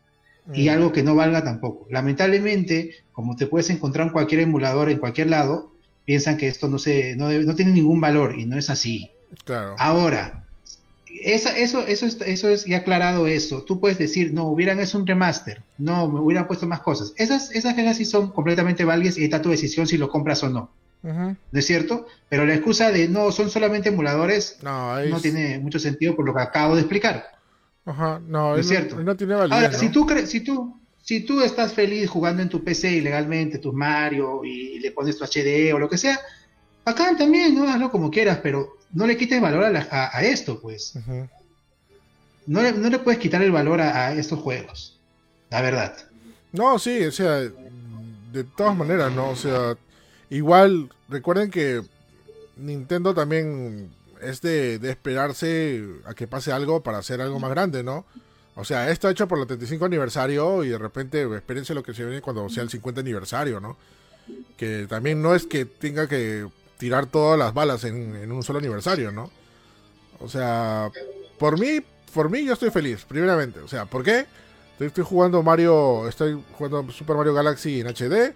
Speaker 2: Y mm. algo que no valga tampoco. Lamentablemente, como te puedes encontrar en cualquier emulador en cualquier lado, piensan que esto no, se, no, no tiene ningún valor y no es así.
Speaker 1: Claro.
Speaker 2: Ahora, esa, eso, eso, eso es ya aclarado eso. Tú puedes decir, no, hubieran hecho un remaster, no, me hubieran puesto más cosas. Esas, esas sí son completamente válidas y está tu decisión si lo compras o no. ¿No es cierto? Pero la excusa de no, son solamente emuladores no, no tiene mucho sentido por lo que acabo de explicar.
Speaker 1: Ajá, no, es cierto.
Speaker 2: No, tiene validez, Ahora, si tú crees, si tú, si tú estás feliz jugando en tu PC ilegalmente, tus Mario, y le pones tu HD o lo que sea, acá también, ¿no? Hazlo como quieras, pero no le quites valor a, esto, pues. no, le, no, le, puedes quitar el valor a, estos juegos, la verdad.
Speaker 1: No, sí, o sea, de todas maneras, ¿no? O sea, igual, recuerden que Nintendo también es de, esperarse a que pase algo para hacer algo más grande, ¿no? O sea, esto hecho por el 35 aniversario y de repente espérense lo que se viene cuando sea el 50 aniversario, ¿no? Que también no es que tenga que tirar todas las balas en, un solo aniversario, ¿no? O sea, por mí, por mí yo estoy feliz, primeramente. O sea, ¿por qué? Estoy, jugando Mario, estoy jugando Super Mario Galaxy en HD.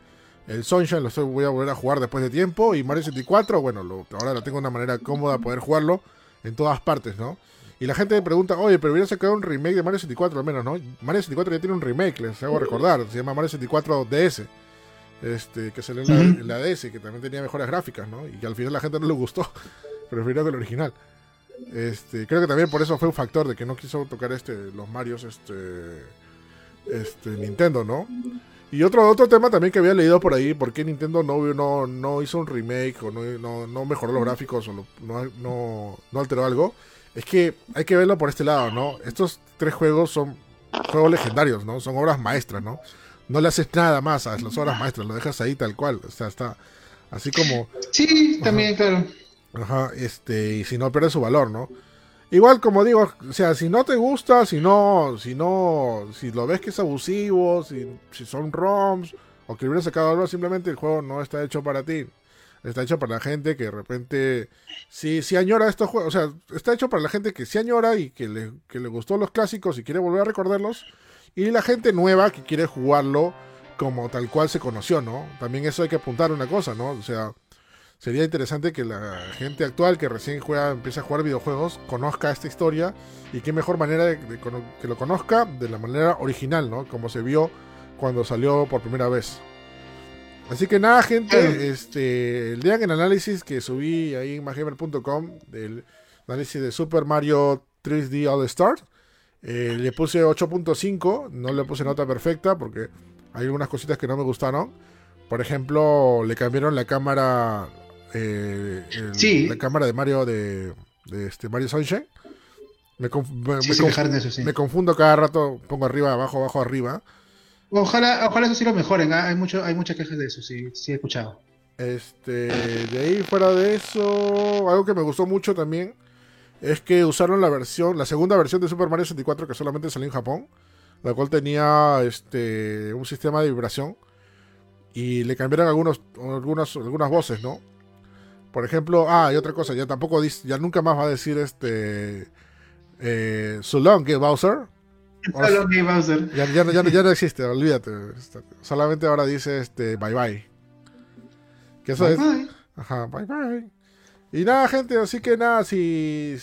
Speaker 1: El Sunshine lo estoy, voy a volver a jugar después de tiempo. Y Mario 64, bueno, lo, ahora lo tengo de una manera cómoda poder jugarlo en todas partes, ¿no? Y la gente me pregunta, oye, pero hubiera sacado un remake de Mario 64 al menos, ¿no? Mario 64 ya tiene un remake, les hago recordar, se llama Mario 64 DS. Este, que salió en la, DS, que también tenía mejores gráficas, ¿no? Y que al final la gente no le gustó, <laughs> prefirió que el original. Este, creo que también por eso fue un factor de que no quiso tocar este los Marios este este Nintendo, ¿no? Y otro otro tema también que había leído por ahí, por qué Nintendo no no, no hizo un remake o no, no, mejoró los gráficos o no, no, no alteró algo, es que hay que verlo por este lado, ¿no? Estos tres juegos son juegos legendarios, ¿no? Son obras maestras, ¿no? No le haces nada más a las obras maestras, lo dejas ahí tal cual, o sea, está así como...
Speaker 2: Sí, también, claro.
Speaker 1: Ajá, este, y si no pierde su valor, ¿no? Igual como digo, o sea, si no te gusta, si no, si no, si lo ves que es abusivo, si, si son ROMs, o que hubiera sacado algo, simplemente el juego no está hecho para ti. Está hecho para la gente que de repente sí, sí añora estos juegos. O sea, está hecho para la gente que sí añora y que le, que le gustó los clásicos y quiere volver a recordarlos. Y la gente nueva que quiere jugarlo como tal cual se conoció, ¿no? También eso hay que apuntar una cosa, ¿no? O sea, sería interesante que la gente actual que recién juega, empieza a jugar videojuegos, conozca esta historia y qué mejor manera de, que lo conozca de la manera original, ¿no? Como se vio cuando salió por primera vez. Así que nada, gente, este, el día en el análisis que subí ahí en magamer.com del análisis de Super Mario 3D All Star, eh, le puse 8.5, no le puse nota perfecta porque hay algunas cositas que no me gustaron. Por ejemplo, le cambiaron la cámara eh, la cámara de Mario de, este Mario Sunshine. Me, me, confundo cada rato, pongo arriba, abajo, abajo, arriba.
Speaker 2: Ojalá, ojalá eso sí lo mejoren. ¿ah? Hay mucho, hay muchas quejas de eso, sí, sí he escuchado.
Speaker 1: Este, de ahí fuera de eso, algo que me gustó mucho también es que usaron la versión, la segunda versión de Super Mario 64 que solamente salió en Japón, la cual tenía este un sistema de vibración y le cambiaron algunos, algunas, algunas voces, ¿no? Por ejemplo, ah, y otra cosa, ya tampoco dice, ya nunca más va a decir este eh, so long, Bowser. <laughs>
Speaker 2: Bowser.
Speaker 1: Ya, ya, ya, ya, no existe, olvídate. Solamente ahora dice este bye bye. Que eso es. Ajá, bye bye. Y nada, gente, así que nada, si.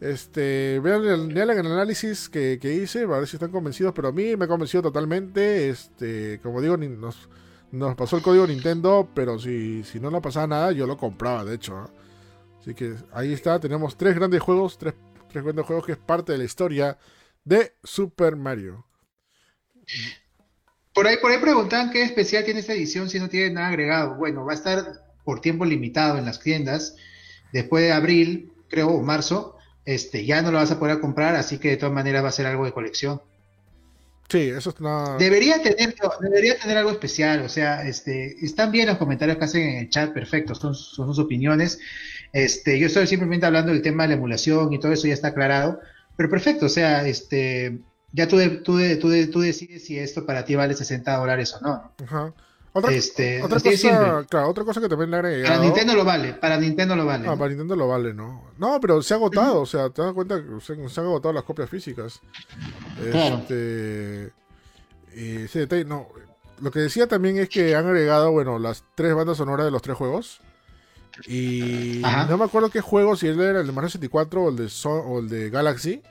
Speaker 1: Este, vean el, el análisis que, que, hice, a ver si están convencidos, pero a mí me ha convencido totalmente. Este, como digo, nos, nos pasó el código Nintendo, pero si, si no nos pasaba nada, yo lo compraba, de hecho. Así que ahí está, tenemos tres grandes juegos, tres, tres grandes juegos que es parte de la historia de Super Mario.
Speaker 2: Por ahí, por ahí preguntan qué especial tiene esta edición si no tiene nada agregado. Bueno, va a estar por tiempo limitado en las tiendas. Después de abril, creo, o marzo, este, ya no lo vas a poder comprar, así que de todas maneras va a ser algo de colección.
Speaker 1: Sí, eso.
Speaker 2: Debería tener, debería tener algo especial, o sea, este, están bien los comentarios que hacen en el chat, perfectos, son, sus opiniones. Este, yo estoy simplemente hablando del tema de la emulación y todo eso ya está aclarado, pero perfecto, o sea, este, ya tú, tú, tú, tú decides si esto para ti vale 60 dólares o no. Ajá.
Speaker 1: Otra, este, otra, cosa, claro, otra cosa que también le agregado.
Speaker 2: Para Nintendo lo vale, para Nintendo lo vale.
Speaker 1: Ah, para Nintendo lo vale, ¿no? No, pero se ha agotado, o sea, te das cuenta que se, han agotado las copias físicas. Claro. Este, ese detalle, no. Lo que decía también es que han agregado, bueno, las tres bandas sonoras de los tres juegos. Y no me acuerdo qué juego, si él era el de Mario 64 o el de, o el de Galaxy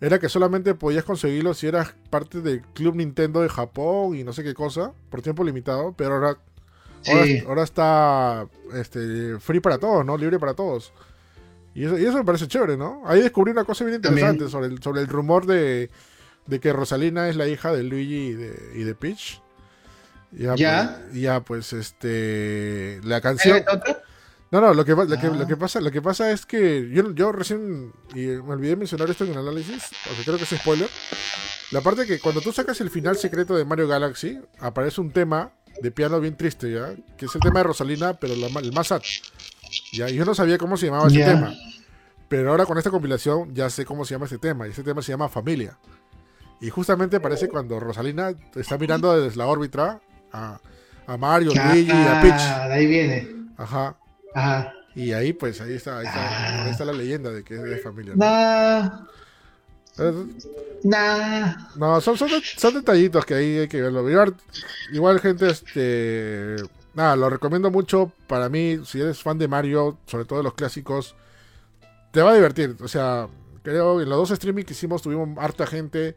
Speaker 1: era que solamente podías conseguirlo si eras parte del Club Nintendo de Japón y no sé qué cosa, por tiempo limitado, pero ahora, ahora, está este, free para todos, ¿no? Libre para todos. Y eso, y eso me parece chévere, ¿no? Ahí descubrí una cosa bien interesante sobre el, sobre el rumor de, de, que Rosalina es la hija de Luigi y de, y de Peach. Ya, ¿Ya? Pues, ya, pues, este. La canción. No, no, lo que, lo, que, lo que, ah. pasa, lo que pasa es que yo, yo recién, y me olvidé mencionar esto en el análisis, porque creo que es spoiler. La parte que cuando tú sacas el final secreto de Mario Galaxy, aparece un tema de piano bien triste, ¿ya? Que es el tema de Rosalina, pero el más sad. ¿ya? Y yo no sabía cómo se llamaba ese tema. Pero ahora con esta compilación ya sé cómo se llama ese tema. Y ese tema se llama Familia. Y justamente aparece cuando Rosalina está mirando desde la órbita a, a Mario, Luigi y a Peach.
Speaker 2: De ahí viene.
Speaker 1: Ajá.
Speaker 2: Ajá.
Speaker 1: Y ahí, pues, ahí está, ahí está, ahí está la leyenda de que es de familia.
Speaker 2: ¿no? Nah.
Speaker 1: No, son, son, detallitos que ahí hay que verlo. Igual, igual, gente, este. Nada, lo recomiendo mucho. Para mí, si eres fan de Mario, sobre todo de los clásicos, te va a divertir. O sea, creo que en los dos streaming que hicimos tuvimos harta gente.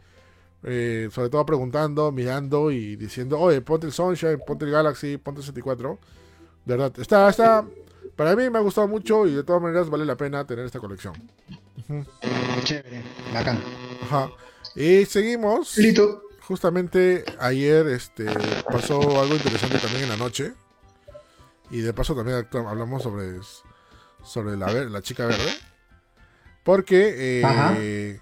Speaker 1: Eh, sobre todo preguntando, mirando y diciendo, oye, ponte el Sunshine, ponte el Galaxy, ponte el 64. De verdad, está, está, para mí me ha gustado mucho y de todas maneras vale la pena tener esta colección.
Speaker 2: Chévere, bacán.
Speaker 1: Ajá. Y seguimos.
Speaker 2: Listo.
Speaker 1: Justamente ayer este, pasó algo interesante también en la noche. Y de paso también hablamos sobre, sobre la, la chica verde. Porque eh,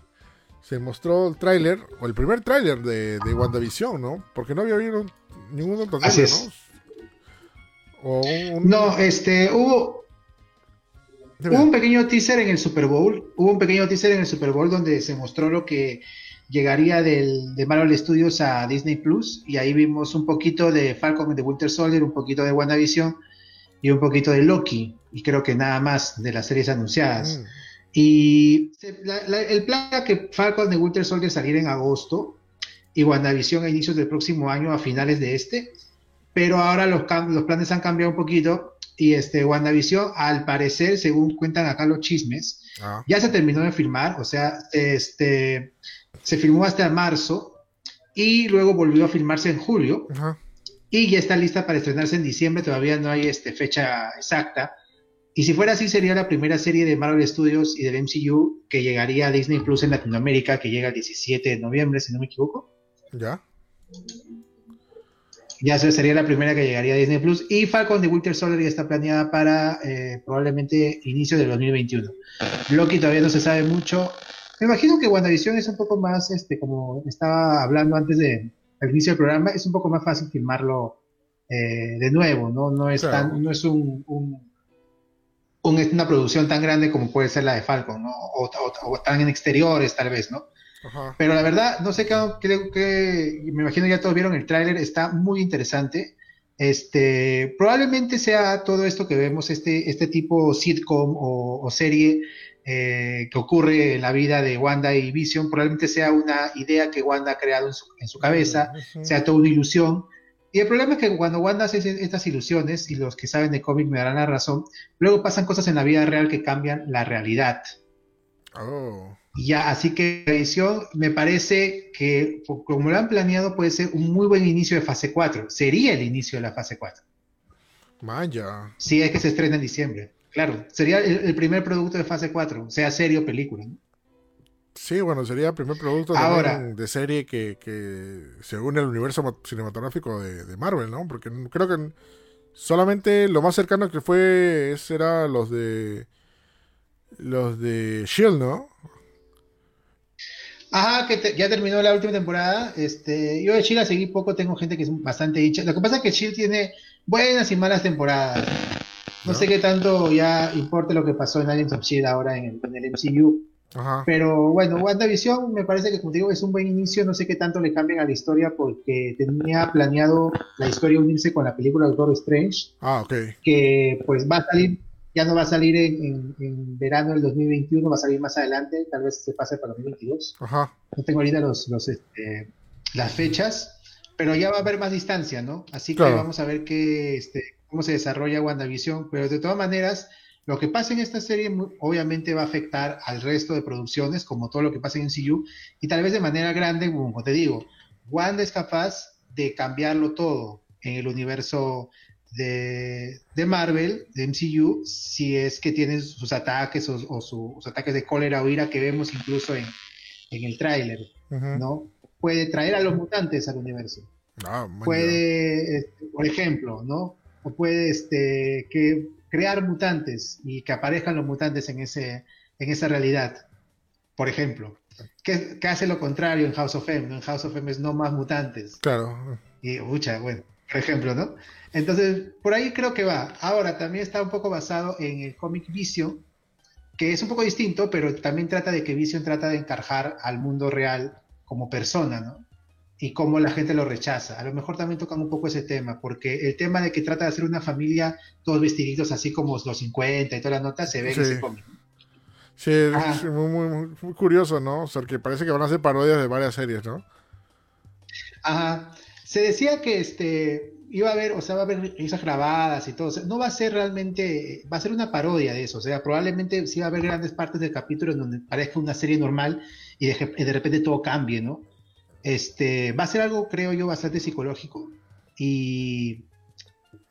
Speaker 1: se mostró el tráiler, o el primer tráiler de, de WandaVision, ¿no? Porque no había habido ningún otro
Speaker 2: ¿no? No, este, hubo, hubo un pequeño teaser en el Super Bowl, hubo un pequeño teaser en el Super Bowl donde se mostró lo que llegaría del, de Marvel Studios a Disney Plus y ahí vimos un poquito de Falcon de Winter Soldier, un poquito de WandaVision y un poquito de Loki y creo que nada más de las series anunciadas. Mm. Y el plan era que Falcon de Winter Soldier saliera en agosto y WandaVision a inicios del próximo año, a finales de este, pero ahora los, los planes han cambiado un poquito y este WandaVision, al parecer, según cuentan acá los chismes, ah. ya se terminó de filmar, o sea, este se filmó hasta marzo y luego volvió a filmarse en julio y ya está lista para estrenarse en diciembre, todavía no hay este, fecha exacta. Y si fuera así, sería la primera serie de Marvel Studios y del MCU que llegaría a Disney Plus en Latinoamérica, que llega el 17 de noviembre, si no me equivoco.
Speaker 1: Ya.
Speaker 2: Ya sería la primera que llegaría a Disney Plus. Y Falcon de Winter Soldier ya está planeada para eh, probablemente inicio del 2021. Loki todavía no se sabe mucho. Me imagino que WandaVision es un poco más, este, como estaba hablando antes de al inicio del programa, es un poco más fácil filmarlo eh, de nuevo, ¿no? No es tan, no es un, una producción tan grande como puede ser la de Falcon, ¿no? O, tan en exteriores, tal vez, ¿no? Pero la verdad, no sé qué, creo que, me imagino ya todos vieron el tráiler, está muy interesante. Este, probablemente sea todo esto que vemos, este, este tipo sitcom o, o serie eh, que ocurre en la vida de Wanda y Vision probablemente sea una idea que Wanda ha creado en su, cabeza, sea toda una ilusión. Y el problema es que cuando Wanda hace estas ilusiones, y los que saben de cómic me darán la razón, luego pasan cosas en la vida real que cambian la realidad.
Speaker 1: Oh.
Speaker 2: Ya, así que la edición me parece que, como lo han planeado, puede ser un muy buen inicio de fase 4. Sería el inicio de la fase 4.
Speaker 1: Maya.
Speaker 2: Sí, es que se estrena en diciembre. Claro, sería el, primer producto de fase 4, sea serie o película.
Speaker 1: Sí, bueno, sería el primer producto de serie que, que, se une al universo cinematográfico de, Marvel, ¿no? Porque creo que solamente lo más cercano que fue era los de los de Shield, ¿no?
Speaker 2: Ajá, que ya terminó la última temporada. Este, yo de Shield seguí poco, tengo gente que es bastante hincha. Lo que pasa es que Shield tiene buenas y malas temporadas. No, sé qué tanto ya importe lo que pasó en Agents of Shield ahora en el, MCU. Pero bueno, WandaVision me parece que, como digo, es un buen inicio. No sé qué tanto le cambian a la historia porque tenía planeado la historia unirse con la película Doctor Strange.
Speaker 1: Ah, ok.
Speaker 2: Que pues va a salir, ya no va a salir en, verano del 2021, va a salir más adelante. Tal vez se pase para el 2022.
Speaker 1: Ajá.
Speaker 2: No tengo ahorita los, los este, las fechas, pero ya va a haber más distancia, ¿no? Así que vamos a ver qué, este, cómo se desarrolla WandaVision, pero de todas maneras, lo que pasa en esta serie obviamente va a afectar al resto de producciones, como todo lo que pasa en MCU, y tal vez de manera grande, como te digo, Wanda es capaz de cambiarlo todo en el universo de, Marvel, de MCU, si es que tiene sus ataques o, sus ataques de cólera o ira que vemos incluso en, el tráiler, ¿no? Puede traer a los mutantes al universo.
Speaker 1: Ah,
Speaker 2: puede, este, por ejemplo, ¿no? o puede este, que crear mutantes y que aparezcan los mutantes en, ese, en esa realidad. Por ejemplo, ¿qué, hace lo contrario en House of M? En House of M es no más mutantes.
Speaker 1: Claro.
Speaker 2: Y, mucha, bueno, por ejemplo, ¿no? Entonces, por ahí creo que va. Ahora, también está un poco basado en el cómic Vision, que es un poco distinto, pero también trata de que Vision trata de encarjar al mundo real como persona, ¿no? y cómo la gente lo rechaza. A lo mejor también tocan un poco ese tema, porque el tema de que trata de hacer una familia todos vestiditos así como los 50 y toda la nota se ve en ese cómic.
Speaker 1: Sí, es muy, muy, curioso, ¿no? O sea, que parece que van a hacer parodias de varias series, ¿no?
Speaker 2: Ajá. Se decía que este iba a haber, o sea, va a haber esas grabadas y todo. no va a ser realmente, va a ser una parodia de eso. O sea, probablemente sí va a haber grandes partes del capítulo en donde parezca una serie normal y de repente todo cambie, ¿no? Este, va a ser algo, creo yo, bastante psicológico y,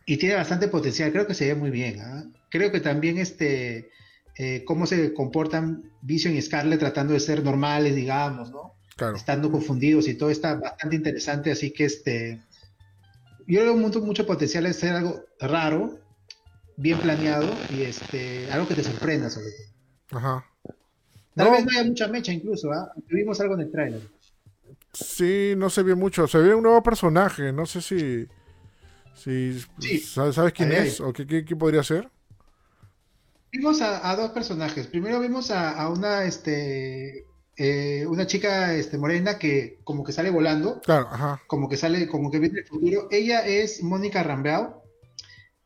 Speaker 2: y tiene bastante potencial. Creo que se muy bien. ¿ah? Creo que también este, eh, cómo se comportan Vision y Scarlet tratando de ser normales, digamos, ¿no?
Speaker 1: Claro.
Speaker 2: Estando confundidos y todo está bastante interesante, así que este, yo veo mucho, mucho potencial de ser algo raro, bien planeado y este, algo que te sorprenda sobre todo.
Speaker 1: Ajá.
Speaker 2: Tal
Speaker 1: No.
Speaker 2: vez no haya mucha mecha incluso, ¿ah? Vimos algo en el trailer.
Speaker 1: Sí, no se ve mucho. Se ve un nuevo personaje. No sé si. si
Speaker 2: Sí.
Speaker 1: ¿sabes, quién es? ¿O qué, qué- qué podría ser?
Speaker 2: Vimos a, a dos personajes. Primero vimos a, a una, este, eh, una chica este, morena que como que sale volando,
Speaker 1: Claro, ajá.
Speaker 2: como que sale, como que viene del futuro. Ella es Mónica Rambeau,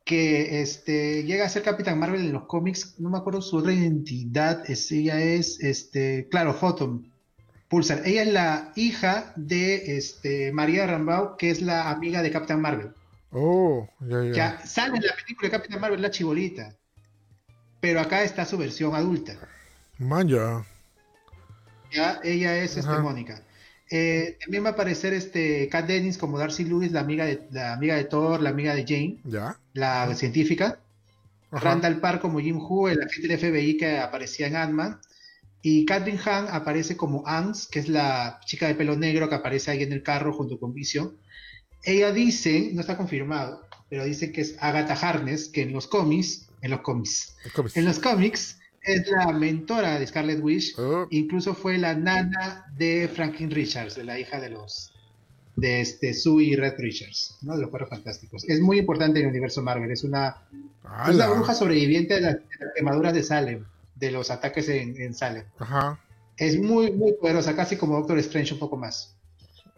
Speaker 2: que este, llega a ser Capitán Marvel en los cómics. No me acuerdo su otra identidad. Es, ella es, este, claro, Photon. Pulsar. Ella es la hija de este, María Rambeau, que es la amiga de Capitán Marvel.
Speaker 1: Oh, ya, ya.
Speaker 2: Ya sale en la película de Capitán Marvel la chibolita. Pero acá está su versión adulta.
Speaker 1: Man, ya.
Speaker 2: Ella es este. Mónica. Eh, también va a aparecer este Kat Dennings como Darcy Lewis, la amiga de la amiga de Thor, la amiga de Jane,
Speaker 1: Ya.
Speaker 2: la científica.
Speaker 1: Ajá.
Speaker 2: Randall Park como Jim Who, el agente del FBI que aparecía en Ant-Man. Y Catherine Hahn aparece como Ans, que es la chica de pelo negro que aparece ahí en el carro junto con Vision. Ella dice, no está confirmado, pero dice que es Agatha Harness, que en los cómics, en los cómics, en los cómics es la mentora de Scarlet Witch,
Speaker 1: Oh,
Speaker 2: incluso fue la nana de Franklin Richards, de la hija de los de este Sue y Red Richards, ¿no? de los Cuatro Fantásticos. Es muy importante en el universo Marvel, es una, es una bruja sobreviviente de, la- de las quemaduras de Salem, de los ataques en, en Salem.
Speaker 1: Ajá.
Speaker 2: Es muy, muy poderosa, casi como Doctor Strange, un poco más.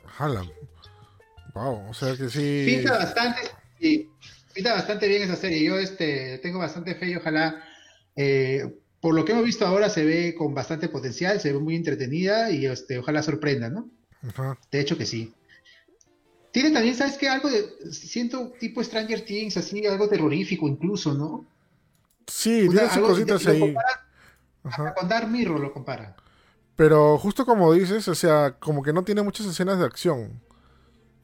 Speaker 1: Jala. Wow, o sea que sí.
Speaker 2: Pinta bastante, sí, pinta bastante bien esa serie. Yo este, tengo bastante fe y ojalá, eh, por lo que hemos visto ahora, se ve con bastante potencial, se ve muy entretenida y este, ojalá sorprenda, ¿no?
Speaker 1: Ajá.
Speaker 2: De hecho que sí. Tiene también, ¿sabes qué? Algo de, siento tipo Stranger Things, así, algo terrorífico incluso, ¿no?
Speaker 1: Sí, tiene sus cositas ahí.
Speaker 2: compara-. Con Dark Mirror lo compara.
Speaker 1: Pero justo como dices, o sea, como que no tiene muchas escenas de acción.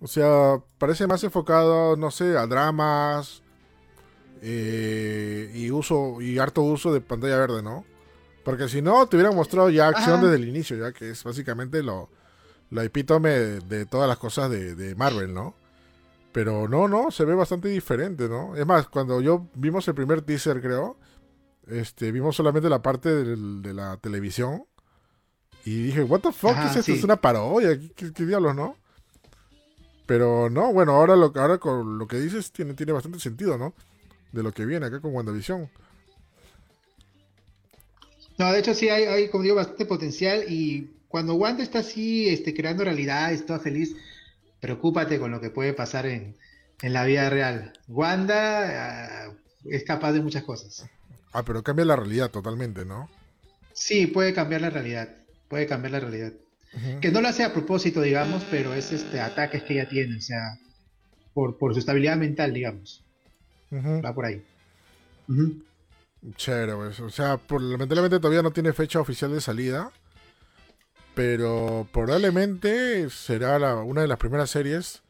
Speaker 1: O sea, parece más enfocado, no sé, a dramas eh, y uso y harto uso de pantalla verde, ¿no? Porque si no, te hubieran mostrado ya acción
Speaker 2: Ajá.
Speaker 1: desde el inicio, ya que es básicamente lo, lo epítome de, de todas las cosas de, de Marvel, ¿no? Pero no, no, se ve bastante diferente, ¿no? Es más, cuando yo vimos el primer teaser, creo, este, vimos solamente la parte del- de la televisión. Y dije, what the fuck,
Speaker 2: Ajá,
Speaker 1: ¿qué es esto?
Speaker 2: sí.
Speaker 1: Es una parodia, ¿qué, qué- qué diablos, no? Pero no, bueno, ahora lo, ahora con lo que dices tiene, tiene bastante sentido, ¿no? De lo que viene acá con WandaVision.
Speaker 2: No, de hecho sí hay, hay, como digo, bastante potencial y cuando Wanda está así, este, creando realidades, toda feliz, preocúpate con lo que puede pasar en, en la vida real. Wanda ah, es capaz de muchas cosas.
Speaker 1: Ah, pero cambia la realidad totalmente, ¿no?
Speaker 2: Sí, puede cambiar la realidad, puede cambiar la realidad. Que no lo hace a propósito, digamos, pero es este ataques que ella tiene, o sea, por, por su estabilidad mental, digamos, Va por ahí. Ujú.
Speaker 1: Chévere, pues. O sea, por- lamentablemente todavía no tiene fecha oficial de salida. Pero probablemente será la- una de las primeras series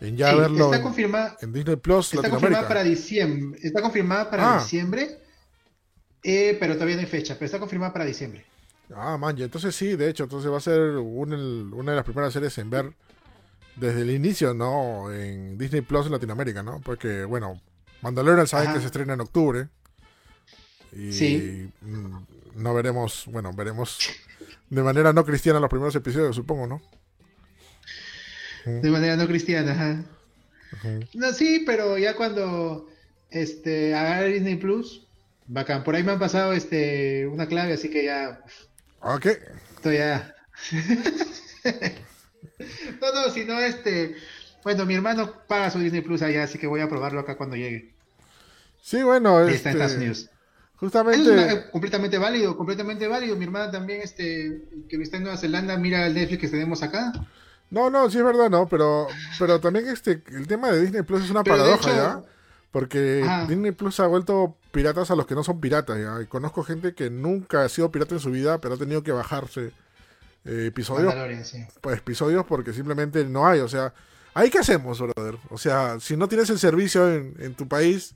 Speaker 1: en ya
Speaker 2: Sí,
Speaker 1: verlo
Speaker 2: está
Speaker 1: en,
Speaker 2: confirmada,
Speaker 1: en Disney Plus
Speaker 2: está confirmada para diciembre, está confirmada para
Speaker 1: Ah.
Speaker 2: diciembre, eh, pero todavía no hay fecha, pero está confirmada para diciembre.
Speaker 1: Ah, man, ya, entonces sí, de hecho, entonces va a ser un- una de las primeras series en ver desde el inicio, ¿no? En Disney Plus en Latinoamérica, ¿no? Porque, bueno, Mandalorian saben
Speaker 2: Ajá.
Speaker 1: que se estrena en octubre. Y
Speaker 2: Sí.
Speaker 1: mm, no veremos, bueno, veremos de manera no cristiana los primeros episodios, supongo, ¿no?
Speaker 2: De manera no cristiana, ajá. No, sí, pero ya cuando este agarre Disney Plus, bacán. Por ahí me han pasado este una clave, así que ya
Speaker 1: Ok.
Speaker 2: estoy ya. <laughs> no, no, si no, este. Bueno, mi hermano paga su Disney Plus allá, así que voy a probarlo acá cuando llegue.
Speaker 1: Sí, bueno,
Speaker 2: está en Estados Unidos. Es
Speaker 1: justamente...
Speaker 2: una- completamente válido, completamente válido. Mi hermana también, este, que está en Nueva Zelanda, mira el Netflix que tenemos acá.
Speaker 1: No, no, sí es verdad, no, pero, pero también este, el tema de Disney Plus es una
Speaker 2: Pero
Speaker 1: paradoja,
Speaker 2: hecho-
Speaker 1: ¿ya? Porque. Disney Plus ha vuelto piratas a los que no son piratas, ¿ya? Y conozco gente que nunca ha sido pirata en su vida, pero ha tenido que bajarse eh, episodios,
Speaker 2: sí.
Speaker 1: pues, episodios porque simplemente no hay, o sea, ¿ahí qué hacemos, brother? O sea, si no tienes el servicio en, en tu país,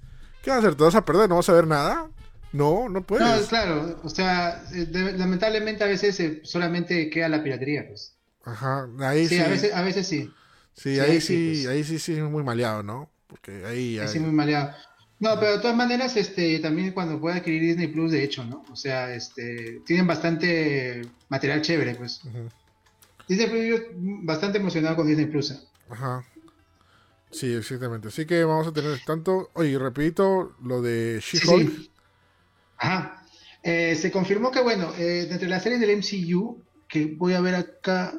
Speaker 1: ¿qué vas a hacer? ¿Te vas a perder? ¿No vas a ver nada? No, no puedes.
Speaker 2: No, claro, o sea, eh, de- lamentablemente a veces eh, solamente queda la piratería, pues.
Speaker 1: Ajá, ahí
Speaker 2: Sí,
Speaker 1: sí.
Speaker 2: a veces, a veces sí.
Speaker 1: Sí,
Speaker 2: sí,
Speaker 1: ahí
Speaker 2: sí,
Speaker 1: sí,
Speaker 2: pues.
Speaker 1: ahí sí, sí es muy maleado, ¿no? Porque ahí,
Speaker 2: Ahí sí muy maleado. No, pero de todas maneras, este, también cuando pueda adquirir Disney Plus, de hecho, ¿no? O sea, este, tienen bastante material chévere, pues. Disney Plus, yo bastante emocionado con Disney Plus. ¿eh?
Speaker 1: Ajá. Sí, exactamente. Así que vamos a tener tanto. Oye, rapidito lo de She-Hulk.
Speaker 2: sí. Ajá. Eh, se confirmó que, bueno, eh, entre las series del MCU, que voy a ver acá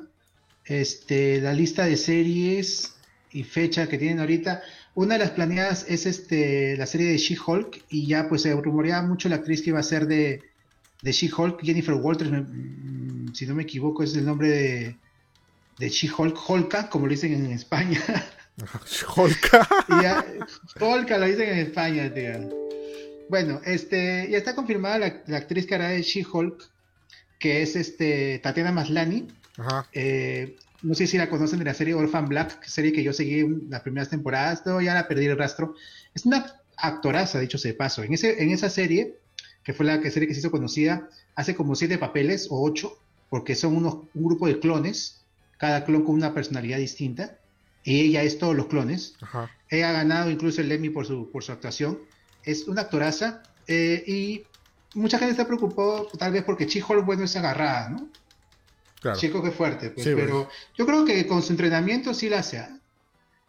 Speaker 2: este, la lista de series y fecha que tienen ahorita, una de las planeadas es este, la serie de She-Hulk, y ya pues se rumoreaba mucho la actriz que iba a ser de, de She-Hulk, Jennifer Walters, me- mm, si no me equivoco, es el nombre de, de She-Hulk, Holka, como lo dicen en España. <laughs> <laughs> Ya, Polka lo dicen en España, tío. Bueno, este, ya está confirmada la, la actriz que hará de She-Hulk, que es este Tatiana Maslany.
Speaker 1: Ajá.
Speaker 2: Eh, no sé si la conocen de la serie Orphan Black, serie que yo seguí en las primeras temporadas, pero ya la perdí el rastro. Es una actoraza, dicho sea de paso. En, ese, en esa serie, que fue la que- serie que se hizo conocida, hace como siete papeles o ocho, porque son unos, un grupo de clones, cada clon con una personalidad distinta, y ella es todos los clones.
Speaker 1: Ajá.
Speaker 2: Ella ha ganado incluso el Emmy por su, por su actuación. Es una actoraza eh, y mucha gente está preocupada tal vez porque She-Hulk, bueno, es agarrada, ¿no?
Speaker 1: Claro.
Speaker 2: Chico que fuerte, pues,
Speaker 1: Sí, pues.
Speaker 2: pero yo creo que con su entrenamiento sí la hace. ¿ah?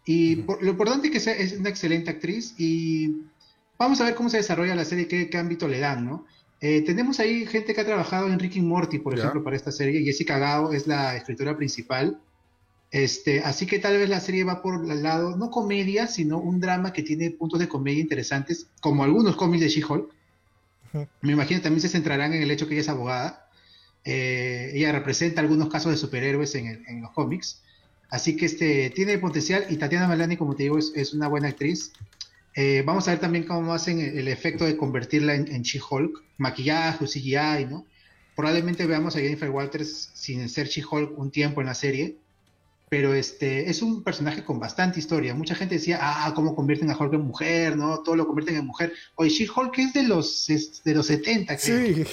Speaker 2: Y por- lo importante es que sea, es una excelente actriz y vamos a ver cómo se desarrolla la serie, qué, qué ámbito le dan, ¿no? Eh, tenemos ahí gente que ha trabajado en Rick y Morty, por
Speaker 1: Ya.
Speaker 2: ejemplo, para esta serie. Jessica Gao es la escritora principal. Este, así que tal vez la serie va por el lado, no comedia, sino un drama que tiene puntos de comedia interesantes, como algunos cómics de She-Hulk. Me imagino también se centrarán en el hecho que ella es abogada. Eh, ella representa algunos casos de superhéroes en, el- en los cómics. Así que este tiene potencial y Tatiana Maslany, como te digo, es, es una buena actriz. Eh, vamos a ver también cómo hacen el, el efecto de convertirla en, en She-Hulk, maquillaje CGI, ¿no? Probablemente veamos a Jennifer Walters sin ser She-Hulk un tiempo en la serie, pero este es un personaje con bastante historia. Mucha gente decía, ah, cómo convierten a Hulk en mujer, ¿no? Todo lo convierten en mujer. Oye, She-Hulk es de los, es de los 70, creo.
Speaker 1: Sí.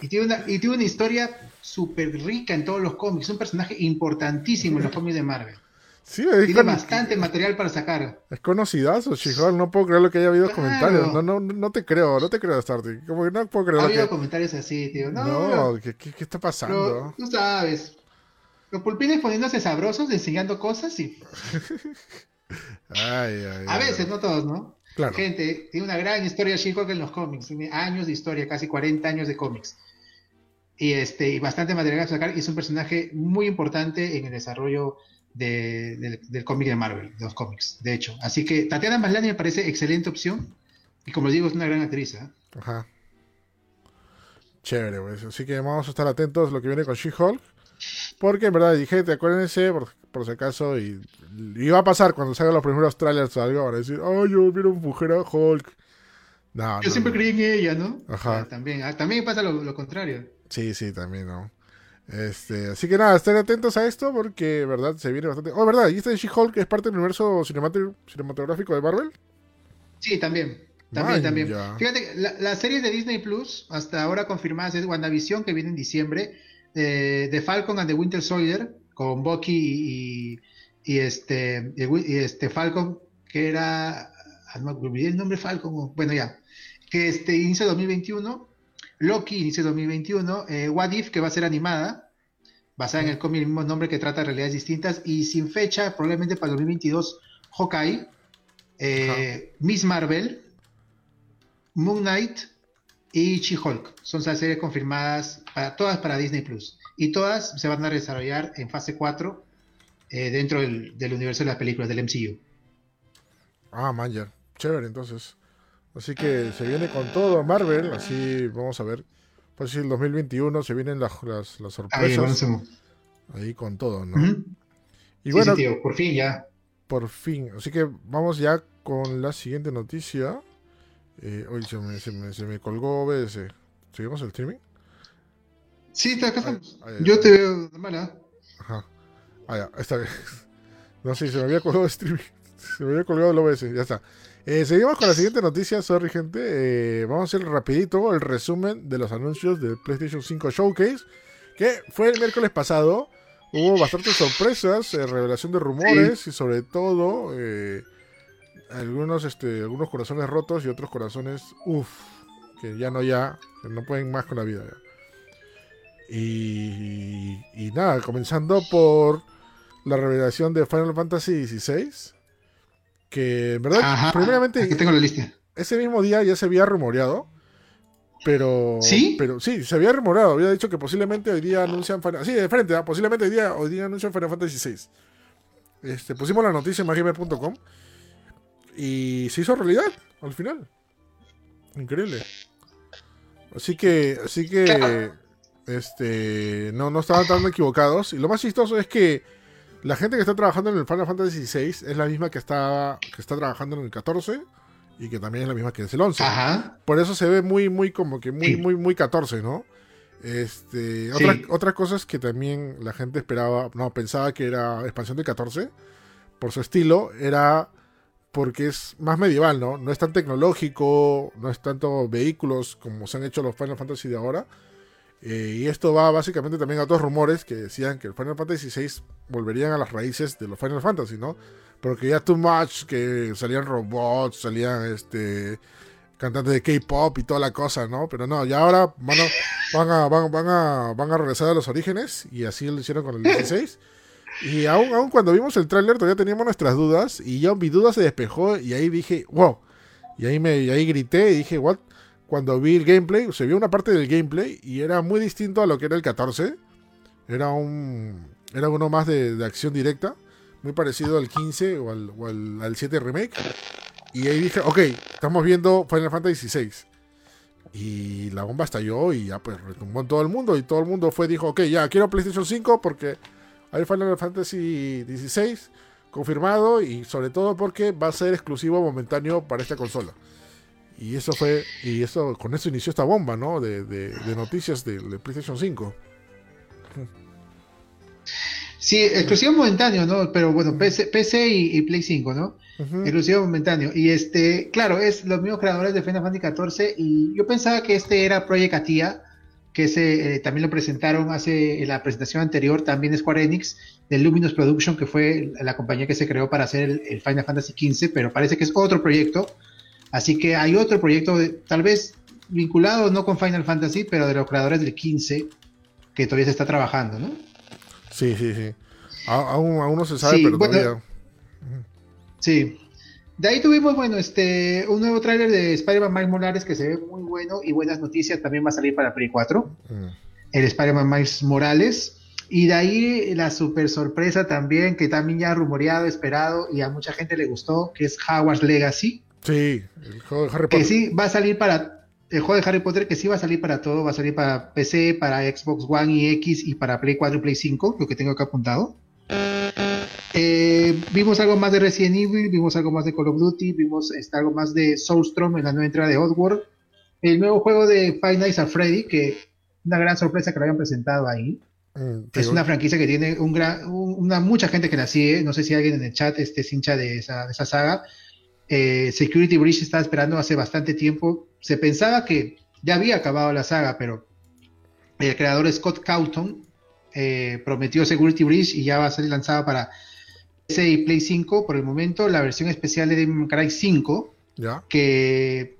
Speaker 2: Y tiene una, y tiene una historia súper rica en todos los cómics. Es un personaje importantísimo en los cómics de Marvel.
Speaker 1: Sí,
Speaker 2: Tiene
Speaker 1: con-
Speaker 2: bastante material para sacar.
Speaker 1: es conocidazo, She-Hulk. No puedo creer lo que haya habido
Speaker 2: Claro.
Speaker 1: comentarios. No, no, no te creo, no te creo, Starty. Como que no puedo creer
Speaker 2: Ha habido
Speaker 1: que.
Speaker 2: comentarios así, tío. No,
Speaker 1: No, ¿qué, qué, qué está
Speaker 2: pero
Speaker 1: pasando?
Speaker 2: tú sabes. Los pulpines poniéndose sabrosos, enseñando cosas y <laughs>
Speaker 1: Ay, ay,
Speaker 2: a
Speaker 1: ay.
Speaker 2: veces, no todos, ¿no?
Speaker 1: Claro.
Speaker 2: Gente, tiene una gran historia She-Hulk en los cómics. Tiene años de historia, casi 40 años de cómics. Y, este, y bastante material a sacar. Y es un personaje muy importante en el desarrollo de- del, del cómic de Marvel, de los cómics, de hecho. Así que Tatiana Maslany me parece excelente opción. Y como les digo, es una gran actriz. ¿ah?
Speaker 1: Ajá. Chévere, pues. Así que vamos a estar atentos a lo que viene con She-Hulk. Porque en verdad, dije, te acuérdense, por, por si acaso, y, y va a pasar cuando salgan los primeros trailers o algo, van a decir, oh, yo quiero mujer a Hulk. No,
Speaker 2: Yo
Speaker 1: no,
Speaker 2: siempre
Speaker 1: no.
Speaker 2: creí en ella, ¿no?
Speaker 1: Ajá.
Speaker 2: Ah, también, ah, también pasa lo, lo contrario.
Speaker 1: Sí, sí, también, ¿no? Este, así que nada, estén atentos a esto porque, verdad, se viene bastante. Oh, verdad, ¿y este She-Hulk es parte del universo cinematográfico de Marvel?
Speaker 2: Sí, también. También, también.
Speaker 1: ya.
Speaker 2: Fíjate, la, la serie de Disney Plus, hasta ahora confirmadas, es WandaVision, que viene en diciembre, eh, de Falcon and the Winter Soldier, con Bucky y, este, y este Falcon, que era, ah, no me olvidé el nombre Falcon, bueno ya, que este inicio 2021, Loki inicio 2021, eh, What If, que va a ser animada, basada en el cómic, el mismo nombre que trata realidades distintas, y sin fecha, probablemente para el 2022, Hawkeye, eh, Miss Marvel, Moon Knight y She-Hulk. Son esas series confirmadas para todas para Disney Plus. Y todas se van a desarrollar en fase 4 eh, dentro del, del universo de las películas del MCU.
Speaker 1: Ah, man, ya. Chévere, entonces. Así que se viene con todo Marvel, así vamos a ver. Pues si el 2021 se vienen las, las, las
Speaker 2: Ahí,
Speaker 1: sorpresas
Speaker 2: vamos a-
Speaker 1: ahí con todo, ¿no? Y
Speaker 2: Sí,
Speaker 1: bueno,
Speaker 2: sí, tío, por fin ya.
Speaker 1: por fin. Así que vamos ya con la siguiente noticia. Eh, hoy se me, se, me, se me colgó OBS. ¿Seguimos el streaming?
Speaker 2: Sí, está- acá estamos.
Speaker 1: Ay, ay,
Speaker 2: Yo te veo normal, ¿ah?
Speaker 1: Ajá. Ah, ya, esta <laughs> vez. No sé, se me había colgado el streaming. <laughs> Se me había colgado el OBS, ya está. Eh, seguimos con la siguiente noticia, sorry gente. Eh, vamos a hacer rapidito el resumen de los anuncios del PlayStation 5 Showcase, que fue el miércoles pasado. Hubo bastantes sorpresas, eh, revelación de rumores y sobre todo algunos, este, algunos corazones rotos y otros corazones, uff, que ya no ya, que no pueden más con la vida. Y, y nada, comenzando por la revelación de Final Fantasy XVI que, en verdad, primeramente.
Speaker 2: Aquí tengo la lista.
Speaker 1: Ese mismo día ya se había rumoreado. Pero.
Speaker 2: ¿Sí?
Speaker 1: Pero sí, se había rumoreado. Había dicho que posiblemente hoy día anuncian. Final, sí, de frente, ¿ah? posiblemente hoy día, hoy día anuncian Final Fantasy VI. Este, pusimos la noticia en magimer.com. Y se hizo realidad al final. Increíble. Así que. Así que. Este. No, no estaban tan equivocados. Y lo más chistoso es que la gente que está trabajando en el Final Fantasy XVI es la misma que está, que está trabajando en el 14 y que también es la misma que es el 11. Por eso se ve muy, muy como que muy, muy, muy 14, ¿no? Este, otra, otra cosa es que también la gente esperaba, no, pensaba que era expansión del 14, por su estilo, era porque es más medieval, ¿no? No es tan tecnológico, no es tanto vehículos como se han hecho los Final Fantasy de ahora, eh, y esto va básicamente también a otros rumores que decían que el Final Fantasy VI volverían a las raíces de los Final Fantasy, ¿no? Porque ya too much, que salían robots, salían este cantantes de K-pop y toda la cosa, ¿no? Pero no, ya ahora van a, van a, van, a, van a regresar a los orígenes y así lo hicieron con el 16. Y aún, aún cuando vimos el tráiler todavía teníamos nuestras dudas y ya mi duda se despejó y ahí dije, wow. Y ahí, me, y ahí grité y dije, what? Cuando vi el gameplay, se vio una parte del gameplay y era muy distinto a lo que era el 14. Era un era uno más de, acción directa, muy parecido al 15 o al, al, 7 remake. Y ahí dije, ok, estamos viendo Final Fantasy XVI. Y la bomba estalló y ya pues retumbó en todo el mundo. Y todo el mundo fue, dijo, ok, ya quiero PlayStation 5 porque hay Final Fantasy XVI confirmado y sobre todo porque va a ser exclusivo momentáneo para esta consola. Y eso fue, y eso, con eso inició esta bomba, ¿no? De, de, noticias de, PlayStation 5.
Speaker 2: Sí, exclusivo momentáneo, ¿no? Pero bueno, PC, PC y, Play 5, ¿no? Exclusivo momentáneo. Y este, claro, es los mismos creadores de Final Fantasy 14 y yo pensaba que este era Project Atia, que ese, eh, también lo presentaron hace en la presentación anterior, también Square Enix, de Luminous Production, que fue la compañía que se creó para hacer el, el Final Fantasy 15, pero parece que es otro proyecto Así que hay otro proyecto, tal vez vinculado no con Final Fantasy, pero de los creadores del 15, que todavía se está trabajando, ¿no?
Speaker 1: Sí, sí, sí. aún, no se sabe, pero todavía.
Speaker 2: Sí. De ahí tuvimos, bueno, este, un nuevo tráiler de Spider-Man Miles Morales que se ve muy bueno y buenas noticias. También va a salir para Play 4. Mm. El Spider-Man Miles Morales. Y de ahí la super sorpresa también, que también ya rumoreado, esperado y a mucha gente le gustó, que es Howard's Legacy.
Speaker 1: Sí, el juego de Harry
Speaker 2: Potter. Que sí va a salir para. El juego de Harry Potter que sí va a salir para todo, va a salir para PC, para Xbox One y X y para Play 4 y Play 5, lo que tengo acá apuntado. Eh, vimos algo más de Resident Evil, vimos algo más de Call of Duty, vimos este, algo más de Soulstrom en la nueva entrada de Oddworld. El nuevo juego de Five Nights at Freddy, que una gran sorpresa que lo hayan presentado ahí. Mm, es una franquicia que tiene un gran, una, mucha gente que la sigue. No sé si alguien en el chat este es hincha de esa, de esa saga. Eh, Security Breach estaba esperando hace bastante tiempo. Se pensaba que ya había acabado la saga, pero el creador Scott Cawthon eh, prometió Security Breach y ya va a ser lanzado para PC y Play 5 por el momento. La versión especial de Devil Cry 5, que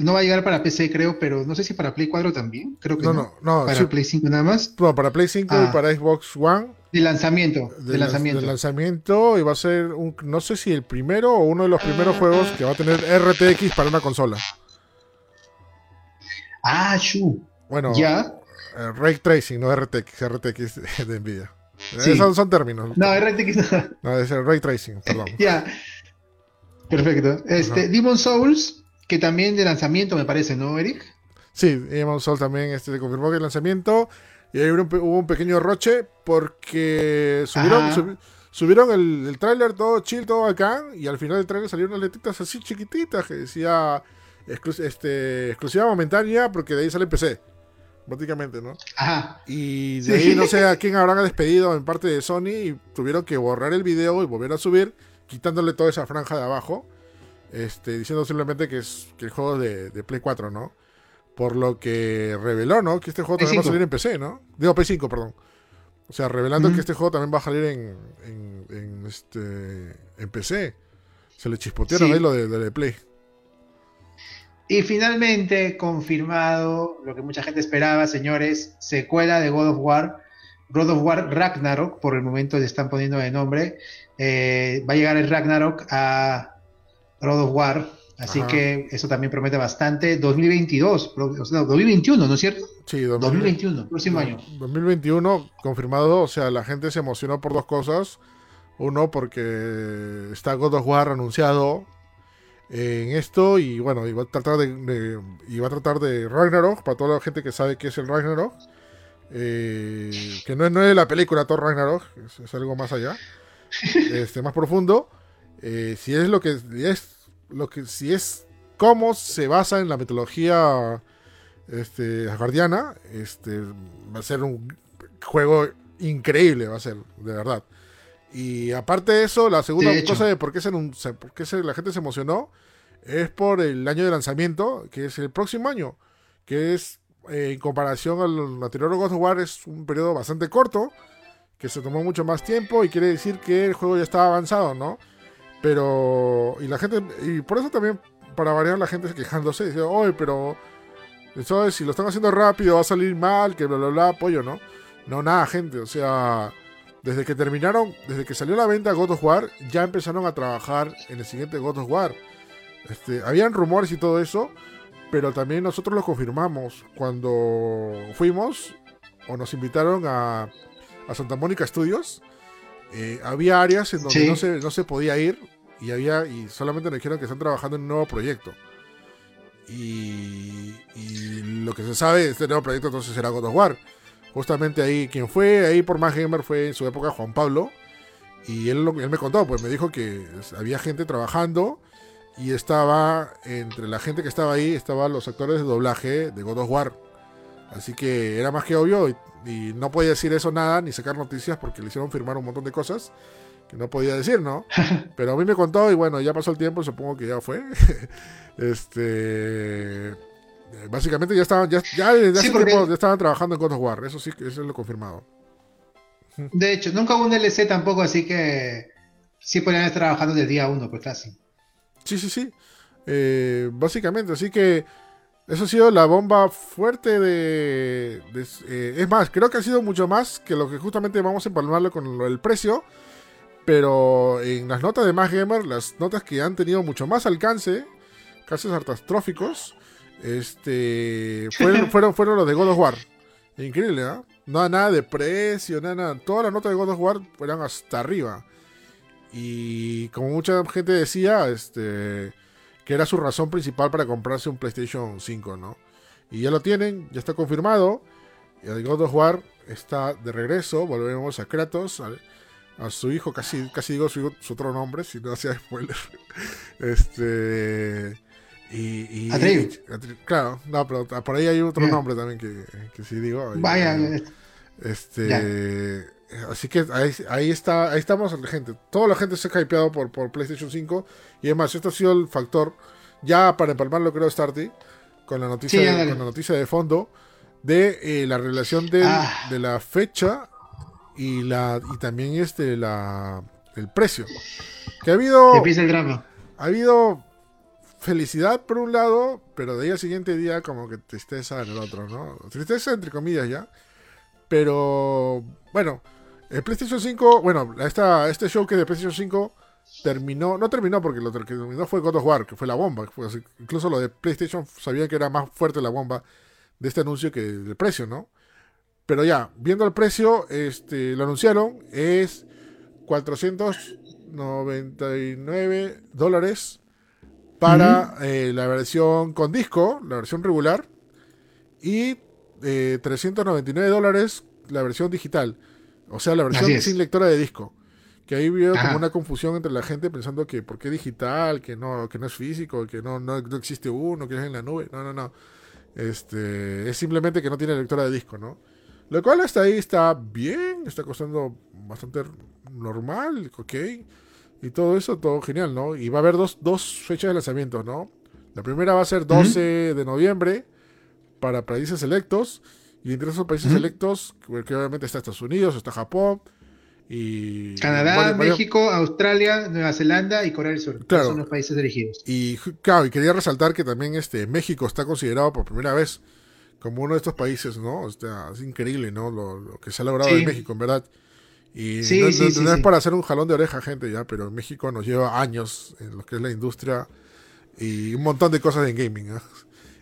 Speaker 2: no va a llegar para PC, creo, pero no sé si para Play 4 también. Creo que no. No, no, para Play 5 nada más.
Speaker 1: No, para Play 5 y ah. para Xbox One
Speaker 2: de lanzamiento. De, lanzamiento.
Speaker 1: De lanzamiento y va a ser un, no sé si el primero o uno de los primeros juegos que va a tener RTX para una consola.
Speaker 2: Ah, shu.
Speaker 1: Bueno, ya. Eh, ray tracing, no RTX, RTX <laughs> de Nvidia. Esos son términos.
Speaker 2: No, RTX no.
Speaker 1: No, es el ray tracing, perdón. <laughs>
Speaker 2: ya. Perfecto. Este, Demon Souls, que también de lanzamiento me parece, ¿no, Eric?
Speaker 1: Sí, Demon Souls también este, se confirmó que el lanzamiento y ahí hubo un, pequeño roche porque subieron, subieron el, el tráiler todo chill, todo acá, y al final del tráiler salieron unas letritas así chiquititas que decía este, exclusiva momentánea porque de ahí sale PC. Prácticamente, ¿no?
Speaker 2: Ajá.
Speaker 1: Y de ahí no sé a quién habrán despedido en parte de Sony y tuvieron que borrar el video y volver a subir quitándole toda esa franja de abajo, este, diciendo simplemente que es que el juego de, de Play 4, ¿no? Por lo que reveló, ¿no? Que este juego también va a salir en PC, ¿no? Digo, Play 5, perdón. O sea, revelando que este juego también va a salir en, en, este, en PC. Se le chispotearon ahí lo de, de Play.
Speaker 2: Y finalmente, confirmado lo que mucha gente esperaba, señores, secuela de God of War, God of War Ragnarok, por el momento le están poniendo de nombre. Eh, va a llegar el Ragnarok a God of War, así que eso también promete bastante. 2022, 2021, ¿no es cierto?
Speaker 1: Sí,
Speaker 2: 2021, próximo año.
Speaker 1: 2021, confirmado, o sea, la gente se emocionó por dos cosas. Uno, porque está God of War anunciado en esto y bueno, iba a tratar de, a tratar de Ragnarok, para toda la gente que sabe qué es el Ragnarok. Eh, que no es, no es la película Thor Ragnarok, es, algo más allá, <laughs> este, más profundo. Eh, si es lo que es lo que si es cómo se basa en la mitología este, guardiana, este, va a ser un juego increíble, va a ser, de verdad. Y aparte de eso, la segunda cosa de por qué, se, por qué la gente se emocionó es por el año de lanzamiento, que es el próximo año, que es eh, en comparación al anterior God of War, es un periodo bastante corto, que se tomó mucho más tiempo y quiere decir que el juego ya estaba avanzado, ¿no? Pero, y la gente, y por eso también, para variar, la gente quejándose, dice, oye, pero, eso si lo están haciendo rápido va a salir mal, que bla, bla, bla, apoyo, ¿no? No, nada, gente, o sea, desde que terminaron, desde que salió la venta God of War, ya empezaron a trabajar en el siguiente God of War. Este, habían rumores y todo eso, pero también nosotros lo confirmamos cuando fuimos o nos invitaron a, a Santa Mónica Studios. Eh, había áreas en donde no, se, no se podía ir y había y solamente nos dijeron que están trabajando en un nuevo proyecto. Y, y lo que se sabe de este nuevo proyecto entonces será God of War. Justamente ahí, quien fue ahí por más gamer fue en su época Juan Pablo. Y él, él me contó, pues me dijo que había gente trabajando y estaba, entre la gente que estaba ahí, estaban los actores de doblaje de God of War. Así que era más que obvio y, no podía decir eso nada, ni sacar noticias porque le hicieron firmar un montón de cosas que no podía decir, ¿no? <laughs> Pero a mí me contó y bueno, ya pasó el tiempo, supongo que ya fue. <laughs> este básicamente ya estaban ya, ya desde ya estaban trabajando en God of War, eso sí eso es lo confirmado.
Speaker 2: De hecho, nunca hubo un DLC tampoco, así que sí podrían estar trabajando desde día uno, pues casi.
Speaker 1: Sí, sí, sí. Eh, básicamente, así que eso ha sido la bomba fuerte de... Eh, es más, creo que ha sido mucho más que lo que justamente vamos a empalmarlo con el precio. Pero en las notas de Más Gamer, las notas que han tenido mucho más alcance, casos catastróficos, este, <laughs> fueron, fueron, fueron los de God of War. Increíble, ¿ah? No nada de precio, nada, nada. Todas las notas de God of War fueron hasta arriba. Y como mucha gente decía, este que era su razón principal para comprarse un PlayStation 5, ¿no? Y ya lo tienen, ya está confirmado. Y el God of War está de regreso. Volvemos a Kratos, a, su hijo, casi, casi digo su, otro nombre, si no hacía spoiler. <laughs> este. Y, claro, no, pero por ahí hay otro nombre también que, que sí digo.
Speaker 2: Vaya,
Speaker 1: este. Así que ahí, está, ahí estamos, gente. Toda la gente se ha hypeado por, por PlayStation 5. Y además, esto ha sido el factor, ya para empalmarlo, creo, Starty, con la noticia, de, con la noticia de fondo, de eh, la relación ah. de la fecha y la y también este la el precio. Que ha habido.
Speaker 2: Empieza el drama.
Speaker 1: Ha habido felicidad por un lado, pero de ahí al siguiente día, como que tristeza en el otro, ¿no? Tristeza entre comillas ya. Pero bueno, el PlayStation 5, bueno, esta, este show que de PlayStation 5 terminó, no terminó porque lo que terminó fue God of War, que fue la bomba. incluso lo de PlayStation sabía que era más fuerte la bomba de este anuncio que el precio, ¿no? Pero ya, viendo el precio, este, lo anunciaron, es 499 dólares para eh, la versión con disco, la versión regular, y 399 eh, dólares la versión digital. O sea, la versión sin lectora de disco. Que ahí veo como una confusión entre la gente pensando que por qué digital, que no, que no es físico, que no, no, existe uno, que es en la nube. No, no, no. Este, es simplemente que no tiene lectora de disco, ¿no? Lo cual hasta ahí está bien, está costando bastante normal, ok. y todo eso, todo genial, ¿no? Y va a haber dos, dos fechas de lanzamiento, ¿no? La primera va a ser 12 de noviembre para países selectos. Y entre esos países selectos, que obviamente está Estados Unidos, está Japón, y
Speaker 2: Canadá, México, Australia, Nueva Zelanda y Corea del Sur. son los países elegidos.
Speaker 1: Y claro, y quería resaltar que también este México está considerado por primera vez como uno de estos países, ¿no? O sea, es increíble, ¿no? Lo, que se ha logrado en México, en verdad. Y no, es para hacer un jalón de oreja, gente, ya, pero en México nos lleva años en lo que es la industria y un montón de cosas en gaming.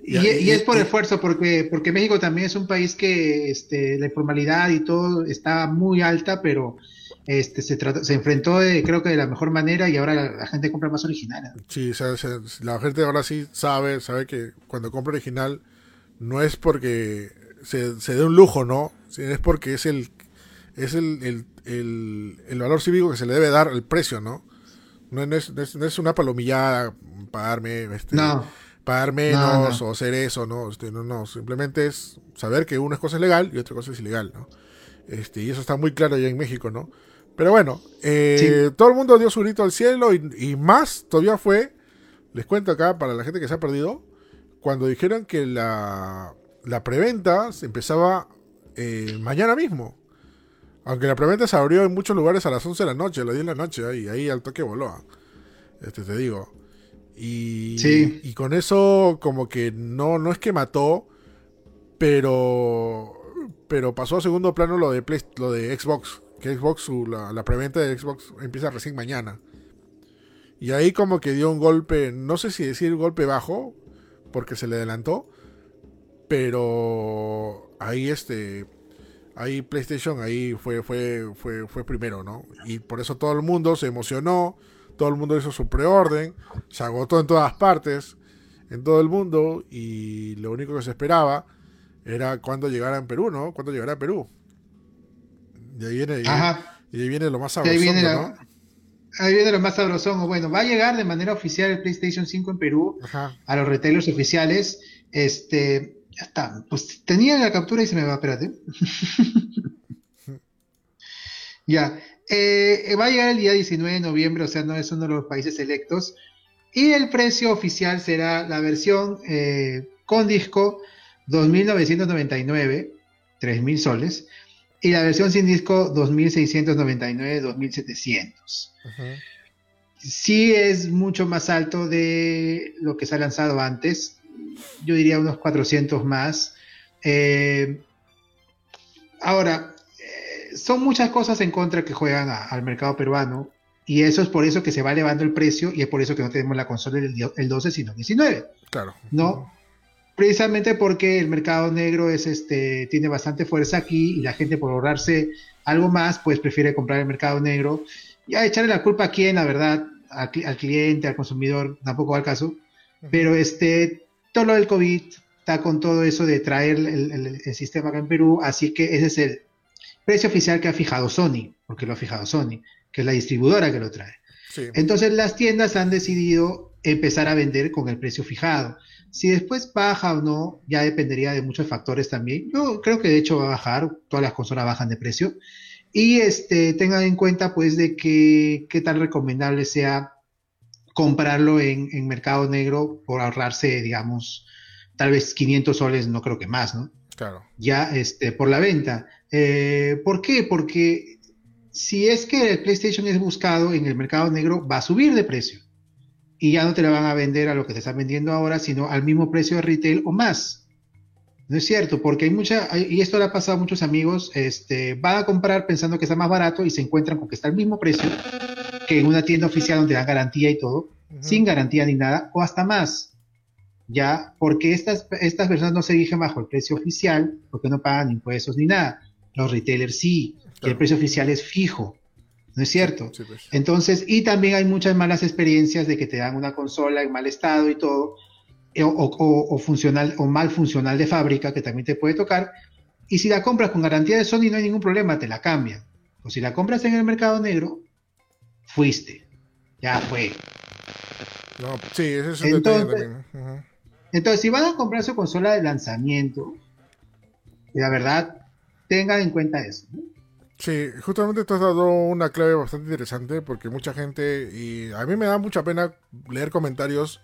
Speaker 2: Y, es por esfuerzo, porque, porque México también es un país que este, la informalidad y todo está muy alta, pero este, se, se enfrentó creo que de la mejor manera y ahora la, gente compra más original.
Speaker 1: Sí, la gente ahora sí sabe, sabe que cuando compra original no es porque se, se dé un lujo, ¿no? Es porque es el es el, el, el, valor cívico que se le debe dar al precio, ¿no? No, es, no es, una palomillada pagarme, este, no. pagar menos o hacer eso, ¿no? Este, no, no, simplemente es saber que una cosa es legal y otra cosa es ilegal, ¿no? Este, y eso está muy claro ya en México, ¿no? Pero bueno, eh, todo el mundo dio su grito al cielo y, más todavía fue, les cuento acá para la gente que se ha perdido, cuando dijeron que la, la preventa se empezaba eh, mañana mismo. Aunque la preventa se abrió en muchos lugares a las 11 de la noche, a las 10 de la noche, y ahí al toque voló. Este te digo. Y, y con eso como que no, no es que mató, pero pero pasó a segundo plano lo de lo de Xbox, que Xbox la, la preventa de Xbox empieza recién mañana. Y ahí como que dio un golpe, no sé si decir golpe bajo, porque se le adelantó, pero ahí este ahí PlayStation ahí fue, fue, fue, fue primero, ¿no? Y por eso todo el mundo se emocionó, todo el mundo hizo su preorden, se agotó en todas partes, en todo el mundo, y lo único que se esperaba era cuando llegara en Perú, ¿no? Cuando llegara a Perú. Y ahí viene, y ahí viene lo más sabroso, ¿no?
Speaker 2: Ahí viene lo más sabrosón. Bueno, va a llegar de manera oficial el PlayStation 5 en Perú a los retailers oficiales. Este, ya está. Pues tenía la captura y se me va, espérate. <laughs> ya. Eh, va a llegar el día 19 de noviembre, o sea, no es uno de los países electos. Y el precio oficial será la versión eh, con disco 2.999, 3.000 soles. Y la versión sin disco 2.699, 2.700. Sí es mucho más alto de lo que se ha lanzado antes yo diría unos 400 más. Eh, ahora, eh, son muchas cosas en contra que juegan al mercado peruano y eso es por eso que se va elevando el precio y es por eso que no tenemos la consola el, 12 sino el 19.
Speaker 1: Claro.
Speaker 2: ¿No? Precisamente porque el mercado negro es este tiene bastante fuerza aquí y la gente por ahorrarse algo más pues prefiere comprar el mercado negro y a echarle la culpa a quién, la verdad, al, cliente, al consumidor, tampoco va al caso. Pero este todo lo del COVID está con todo eso de traer el, sistema acá en Perú, así que ese es el precio oficial que ha fijado Sony, porque lo ha fijado Sony, que es la distribuidora que lo trae. Entonces las tiendas han decidido empezar a vender con el precio fijado. Si después baja o no, ya dependería de muchos factores también. Yo creo que de hecho va a bajar, todas las consolas bajan de precio. Y este, tengan en cuenta pues de que qué tan recomendable sea comprarlo en, mercado negro por ahorrarse, digamos, tal vez 500 soles, no creo que más, ¿no?
Speaker 1: Claro.
Speaker 2: Ya este, por la venta. Eh, ¿Por qué? Porque si es que el PlayStation es buscado en el mercado negro, va a subir de precio. Y ya no te la van a vender a lo que te están vendiendo ahora, sino al mismo precio de retail o más. No es cierto, porque hay mucha, y esto le ha pasado a muchos amigos, este, van a comprar pensando que está más barato y se encuentran con que está al mismo precio que en una tienda oficial donde dan garantía y todo, sin garantía ni nada, o hasta más. Ya, porque estas, estas personas no se rigen bajo el precio oficial, porque no pagan impuestos ni nada. Los retailers sí, el precio oficial es fijo. ¿No es cierto? Pues. Entonces, y también hay muchas malas experiencias de que te dan una consola en mal estado y todo, eh, o, funcional o mal funcional de fábrica que también te puede tocar. Y si la compras con garantía de Sony no hay ningún problema, te la cambian. O si la compras en el mercado negro, fuiste. Ya fue.
Speaker 1: No, sí, ese es
Speaker 2: un entonces, Entonces, si van a comprar su consola de lanzamiento, la verdad, tengan en cuenta eso.
Speaker 1: Sí, justamente tú has dado una clave bastante interesante porque mucha gente, y a mí me da mucha pena leer comentarios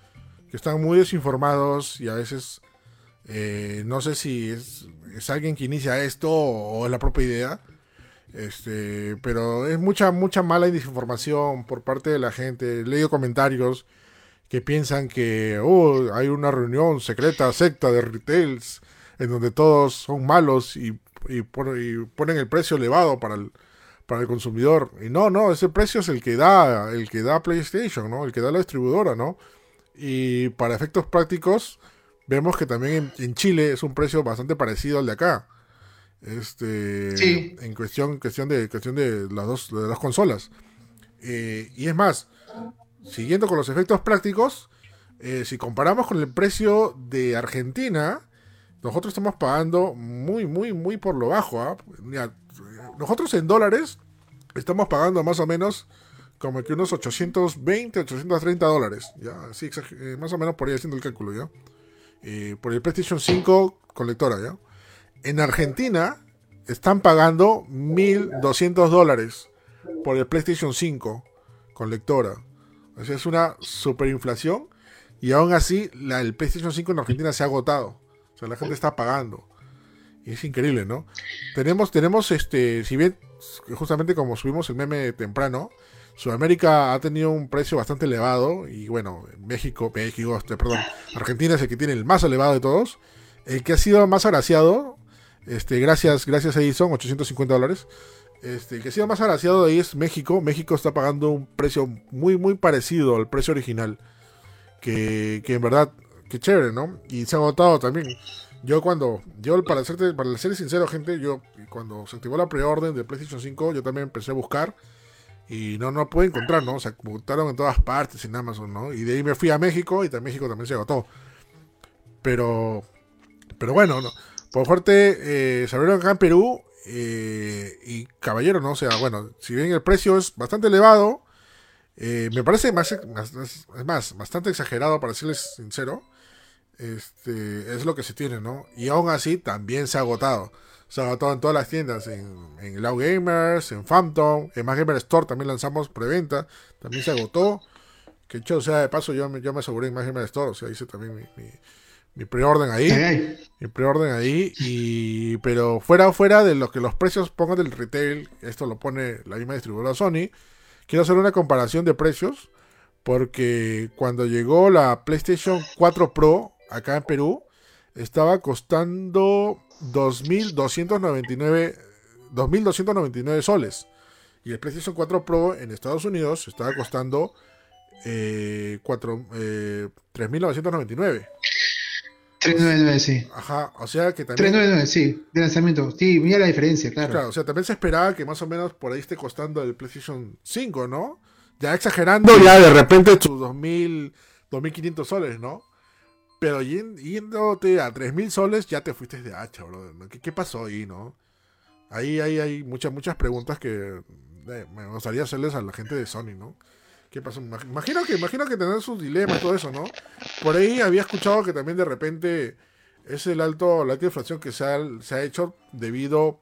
Speaker 1: que están muy desinformados y a veces eh, no sé si es, es, alguien que inicia esto o, es la propia idea, este, pero es mucha, mucha mala desinformación por parte de la gente. He leído comentarios que piensan que oh, hay una reunión secreta, secta de retails, en donde todos son malos y y, ponen el precio elevado para el, para el consumidor. Y no, no, ese precio es el que da, el que da PlayStation, ¿no? El que da la distribuidora, ¿no? Y para efectos prácticos, vemos que también en, Chile es un precio bastante parecido al de acá. Este, en cuestión, cuestión de, cuestión de las dos, de las consolas. Eh, y es más, siguiendo con los efectos prácticos, eh, si comparamos con el precio de Argentina, nosotros estamos pagando muy, muy, muy por lo bajo. ¿ah? Nosotros en dólares estamos pagando más o menos como que unos 820, 830 dólares. Ya, sí, eh, más o menos por ahí haciendo el cálculo. Eh, por el PlayStation 5 con lectora. En Argentina están pagando 1200 dólares por el PlayStation 5 con lectora. O es una superinflación y aún así la, el PlayStation 5 en Argentina se ha agotado. O sea, la gente está pagando. Y es increíble, ¿no? Tenemos, tenemos, este, si bien, justamente como subimos el meme temprano, Sudamérica ha tenido un precio bastante elevado. Y bueno, México, México, este, perdón, Argentina es el que tiene el más elevado de todos. El que ha sido más agraciado, este, gracias, gracias a Edison, 850 dólares. Este, el que ha sido más agraciado ahí es México. México está pagando un precio muy, muy parecido al precio original. Que, que en verdad qué chévere, ¿no? Y se ha agotado también. Yo cuando, yo para serte, para ser sincero, gente, yo cuando se activó la preorden de PlayStation 5, yo también empecé a buscar y no, no pude encontrar, ¿no? Se agotaron en todas partes en Amazon, ¿no? Y de ahí me fui a México y también México también se agotó. Pero, pero bueno, ¿no? por fuerte, eh, se acá en Perú eh, y caballero, ¿no? O sea, bueno, si bien el precio es bastante elevado, eh, me parece más, es más, bastante exagerado para serles sincero. Este, es lo que se tiene, ¿no? Y aún así también se ha agotado. Se ha agotado en todas las tiendas, en, en Loud Gamers, en Phantom, en Más Gamer Store también lanzamos preventa, también se agotó. Que hecho, o sea, de paso yo, yo me aseguré en Más Gamer Store, o sea, hice también mi, mi, preorden ahí. Mi preorden ahí. Y, pero fuera, fuera de lo que los precios pongan del retail, esto lo pone la misma distribuidora Sony. Quiero hacer una comparación de precios porque cuando llegó la PlayStation 4 Pro acá en Perú, estaba costando 2.299 2.299 soles. Y el PlayStation 4 Pro en Estados Unidos estaba costando eh, 3.999. Eh,
Speaker 2: 399, sí.
Speaker 1: Ajá, o sea que también.
Speaker 2: 399, sí, de lanzamiento. Sí, mira la diferencia, claro. Claro,
Speaker 1: o sea, también se esperaba que más o menos por ahí esté costando el PlayStation 5, ¿no? Ya exagerando, ya de repente tus 2.000, 2.500 soles, ¿no? Pero yéndote a 3.000 soles, ya te fuiste de hacha, bro. ¿Qué, pasó ahí, no? Ahí, ahí hay muchas, muchas preguntas que eh, me gustaría hacerles a la gente de Sony, ¿no? ¿Qué pasó? Imagino que, imagino que tener sus dilemas y todo eso, ¿no? Por ahí había escuchado que también de repente es el alto, la alta inflación que se ha, se ha hecho debido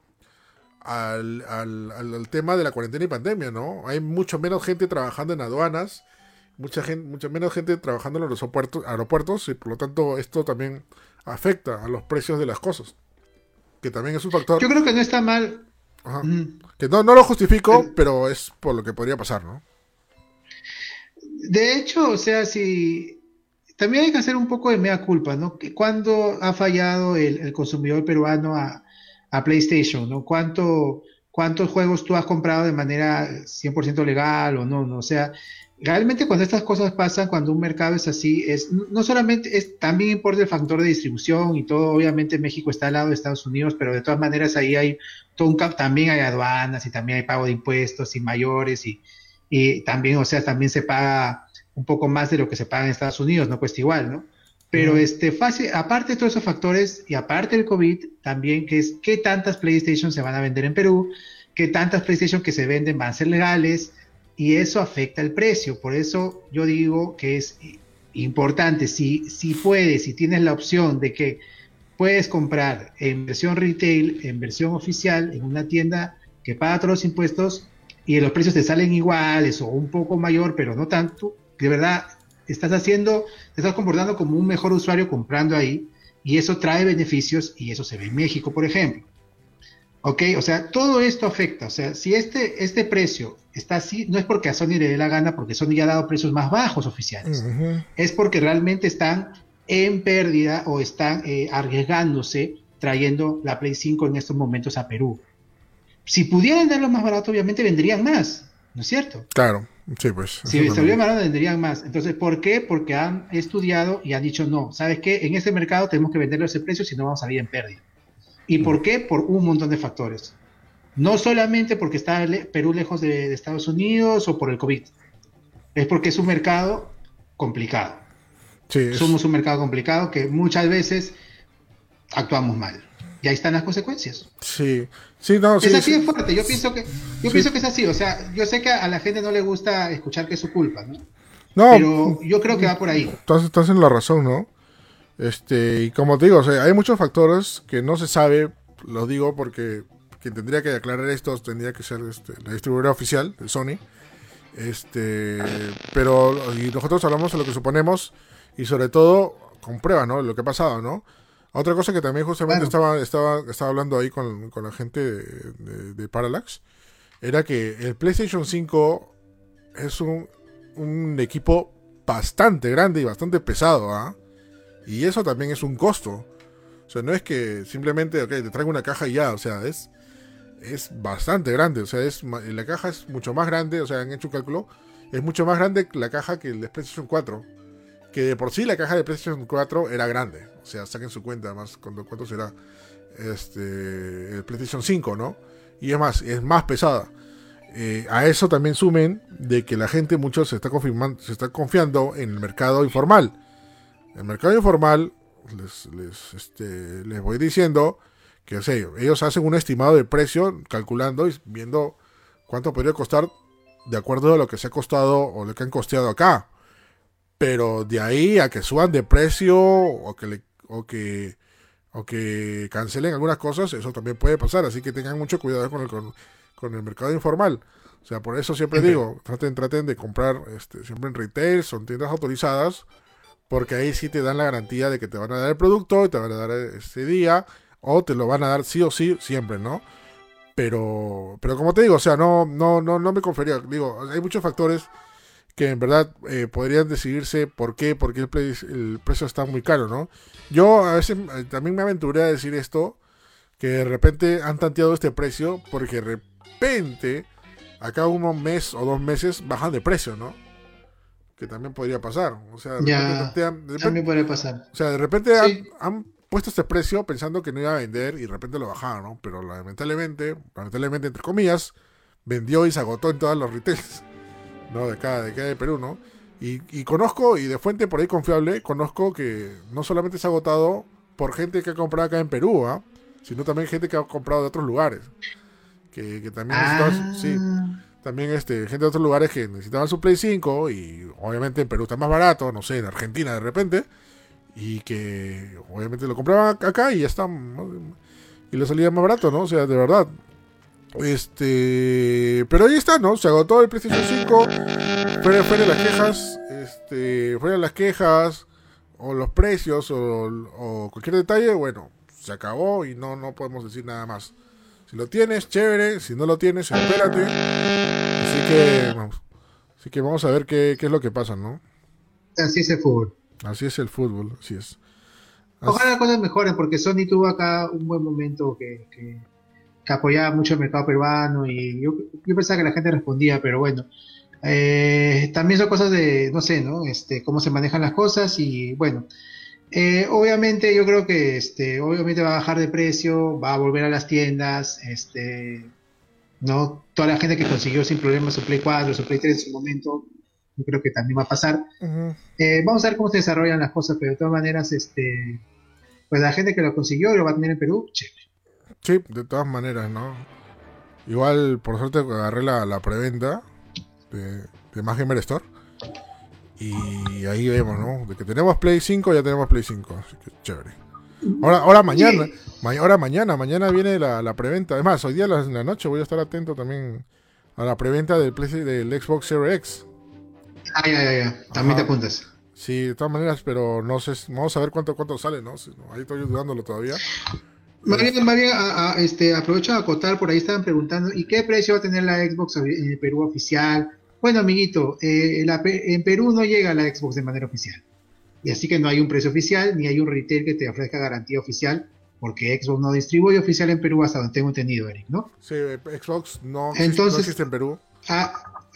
Speaker 1: al, al, tema de la cuarentena y pandemia, ¿no? Hay mucho menos gente trabajando en aduanas, mucha gente, mucha menos gente trabajando en los aeropuertos, aeropuertos y por lo tanto esto también afecta a los precios de las cosas. Que también es un factor.
Speaker 2: Yo creo que no está mal.
Speaker 1: Que no, no lo justifico, pero es por lo que podría pasar, ¿no?
Speaker 2: De hecho, o sea, si también hay que hacer un poco de mea culpa, ¿no? ¿Cuándo ha fallado el consumidor peruano a, a PlayStation, ¿no? ¿Cuánto, ¿Cuántos juegos tú has comprado de manera 100% legal o no, no? O sea, realmente cuando estas cosas pasan, cuando un mercado es así, es no solamente es también importa el factor de distribución y todo, obviamente México está al lado de Estados Unidos, pero de todas maneras ahí hay un también hay aduanas y también hay pago de impuestos y mayores y, y también, o sea, también se paga un poco más de lo que se paga en Estados Unidos, no cuesta igual, ¿no? Pero este, fácil, aparte de todos esos factores y aparte del COVID, también que es qué tantas PlayStation se van a vender en Perú, qué tantas PlayStation que se venden van a ser legales y eso afecta el precio. Por eso yo digo que es importante, si, si puedes, si tienes la opción de que puedes comprar en versión retail, en versión oficial, en una tienda que paga todos los impuestos y los precios te salen iguales o un poco mayor, pero no tanto, de verdad estás haciendo, te estás comportando como un mejor usuario comprando ahí y eso trae beneficios y eso se ve en México, por ejemplo. ¿Ok? O sea, todo esto afecta. O sea, si este, este precio está así, no es porque a Sony le dé la gana, porque Sony ya ha dado precios más bajos oficiales. Es porque realmente están en pérdida o están eh, arriesgándose trayendo la Play 5 en estos momentos a Perú. Si pudieran darlo más barato, obviamente vendrían más, ¿no es cierto?
Speaker 1: Claro, sí, pues.
Speaker 2: Si estuvieran barato, vendrían más. Entonces, ¿por qué? Porque han estudiado y han dicho, no, ¿sabes qué? En este mercado tenemos que venderlo a ese precio si no vamos a salir en pérdida. ¿Y por qué? Por un montón de factores. No solamente porque está Perú lejos de, Estados Unidos o por el COVID. Es porque es un mercado complicado. Somos un mercado complicado que muchas veces actuamos mal. Y ahí están las consecuencias.
Speaker 1: Sí, sí, no,
Speaker 2: Es así de fuerte. Yo pienso que, yo pienso que es así. O sea, yo sé que a la gente no le gusta escuchar que es su culpa, ¿no? No, pero yo creo que va por ahí.
Speaker 1: Estás, estás en la razón, ¿no? Este, y como te digo, hay muchos factores que no se sabe, lo digo porque quien tendría que aclarar esto tendría que ser este, la distribuidora oficial de Sony. Este, pero y nosotros hablamos de lo que suponemos y sobre todo con pruebas, ¿no? Lo que ha pasado, ¿no? Otra cosa que también justamente estaba, estaba, estaba hablando ahí con, la gente de, Parallax era que el PlayStation 5 es un, un equipo bastante grande y bastante pesado, ¿ah? Y eso también es un costo. O sea, no es que simplemente, ok, te traigo una caja y ya, o sea, es, es bastante grande. O sea, es, la caja es mucho más grande, o sea, han hecho un cálculo, es mucho más grande la caja que el de PlayStation 4. Que de por sí la caja de PlayStation 4 era grande. O sea, saquen su cuenta, más cuánto, será este, el PlayStation 5, ¿no? Y es más, es más pesada. Eh, a eso también sumen de que la gente mucho se está, confirmando, se está confiando en el mercado informal el mercado informal, les, les, este, les voy diciendo que sé, ellos hacen un estimado de precio calculando y viendo cuánto podría costar de acuerdo a lo que se ha costado o lo que han costeado acá. Pero de ahí a que suban de precio o que, o que, o que cancelen algunas cosas, eso también puede pasar. Así que tengan mucho cuidado con el, con, el mercado informal. O sea, por eso siempre digo, traten, traten de comprar este, siempre en retail, son tiendas autorizadas porque ahí sí te dan la garantía de que te van a dar el producto, te van a dar ese día, o te lo van a dar sí o sí siempre, ¿no? Pero, pero como te digo, o sea, no, no, no, no me confería. Digo, hay muchos factores que en verdad eh, podrían decidirse por qué, porque el, precio está muy caro, ¿no? Yo a veces eh, también me aventuré a decir esto, que de repente han tanteado este precio, porque de repente, acá unos mes o dos meses bajan de precio, ¿no? Que también podría pasar. O sea,
Speaker 2: también puede pasar.
Speaker 1: O sea, de repente han, puesto este precio pensando que no iba a vender y de repente lo bajaron, ¿no? Pero lamentablemente, lamentablemente entre comillas, vendió y se agotó en todos los retails, <laughs> ¿no? De acá, de acá de Perú, ¿no? Y, y conozco, y de fuente por ahí confiable, conozco que no solamente se ha agotado por gente que ha comprado acá en Perú, ¿ah? Sino también gente que ha comprado de otros lugares. Que, que también... Ah. sí también este, gente de otros lugares que necesitaban su Play 5 y obviamente en Perú está más barato, no sé, en Argentina de repente, y que obviamente lo compraban acá y ya está, y le salía más barato, ¿no? O sea, de verdad. Este, pero ahí está, ¿no? Se agotó el PlayStation 5, fuera, fuera las quejas, este, fuera las quejas, o los precios, o, o cualquier detalle, bueno, se acabó y no, no podemos decir nada más. Si lo tienes, chévere. Si no lo tienes, espérate. Así que vamos, así que vamos a ver qué, es lo que pasa, ¿no?
Speaker 2: Así es el fútbol.
Speaker 1: Así es el fútbol, así es.
Speaker 2: Ojalá las cosas mejoren, porque Sony tuvo acá un buen momento que, que, apoyaba mucho el mercado peruano y yo, yo, pensaba que la gente respondía, pero bueno. Eh, también son cosas de, no sé, ¿no? Este, cómo se manejan las cosas y bueno. Eh, obviamente yo creo que este, obviamente va a bajar de precio, va a volver a las tiendas, este, no toda la gente que consiguió sin problemas su Play 4, su Play 3 en su momento, yo creo que también va a pasar. Eh, vamos a ver cómo se desarrollan las cosas, pero de todas maneras, este, pues la gente que lo consiguió lo va a tener en Perú,
Speaker 1: Sí, de todas maneras, ¿no? Igual, por suerte, agarré la, la preventa de, de Más Store. Y ahí vemos, ¿no? De que tenemos Play 5, ya tenemos Play 5. Así que chévere. Ahora, ahora mañana, ahora mañana, mañana viene la, la preventa. Además, hoy día en la noche voy a estar atento también a la preventa del, del Xbox Series X.
Speaker 2: Ya, ya, ya. También te apuntas.
Speaker 1: Sí, de todas maneras, pero no sé, vamos a ver cuánto cuánto sale, ¿no? Ahí estoy dudándolo todavía.
Speaker 2: Más bien, más bien a, este, aprovecho a acotar, por ahí estaban preguntando, ¿y qué precio va a tener la Xbox en el Perú oficial? Bueno, amiguito, eh, en Perú no llega la Xbox de manera oficial. Y así que no hay un precio oficial, ni hay un retail que te ofrezca garantía oficial, porque Xbox no distribuye oficial en Perú hasta donde tengo entendido, Eric, ¿no?
Speaker 1: Sí, Xbox no, Entonces, existe en Perú.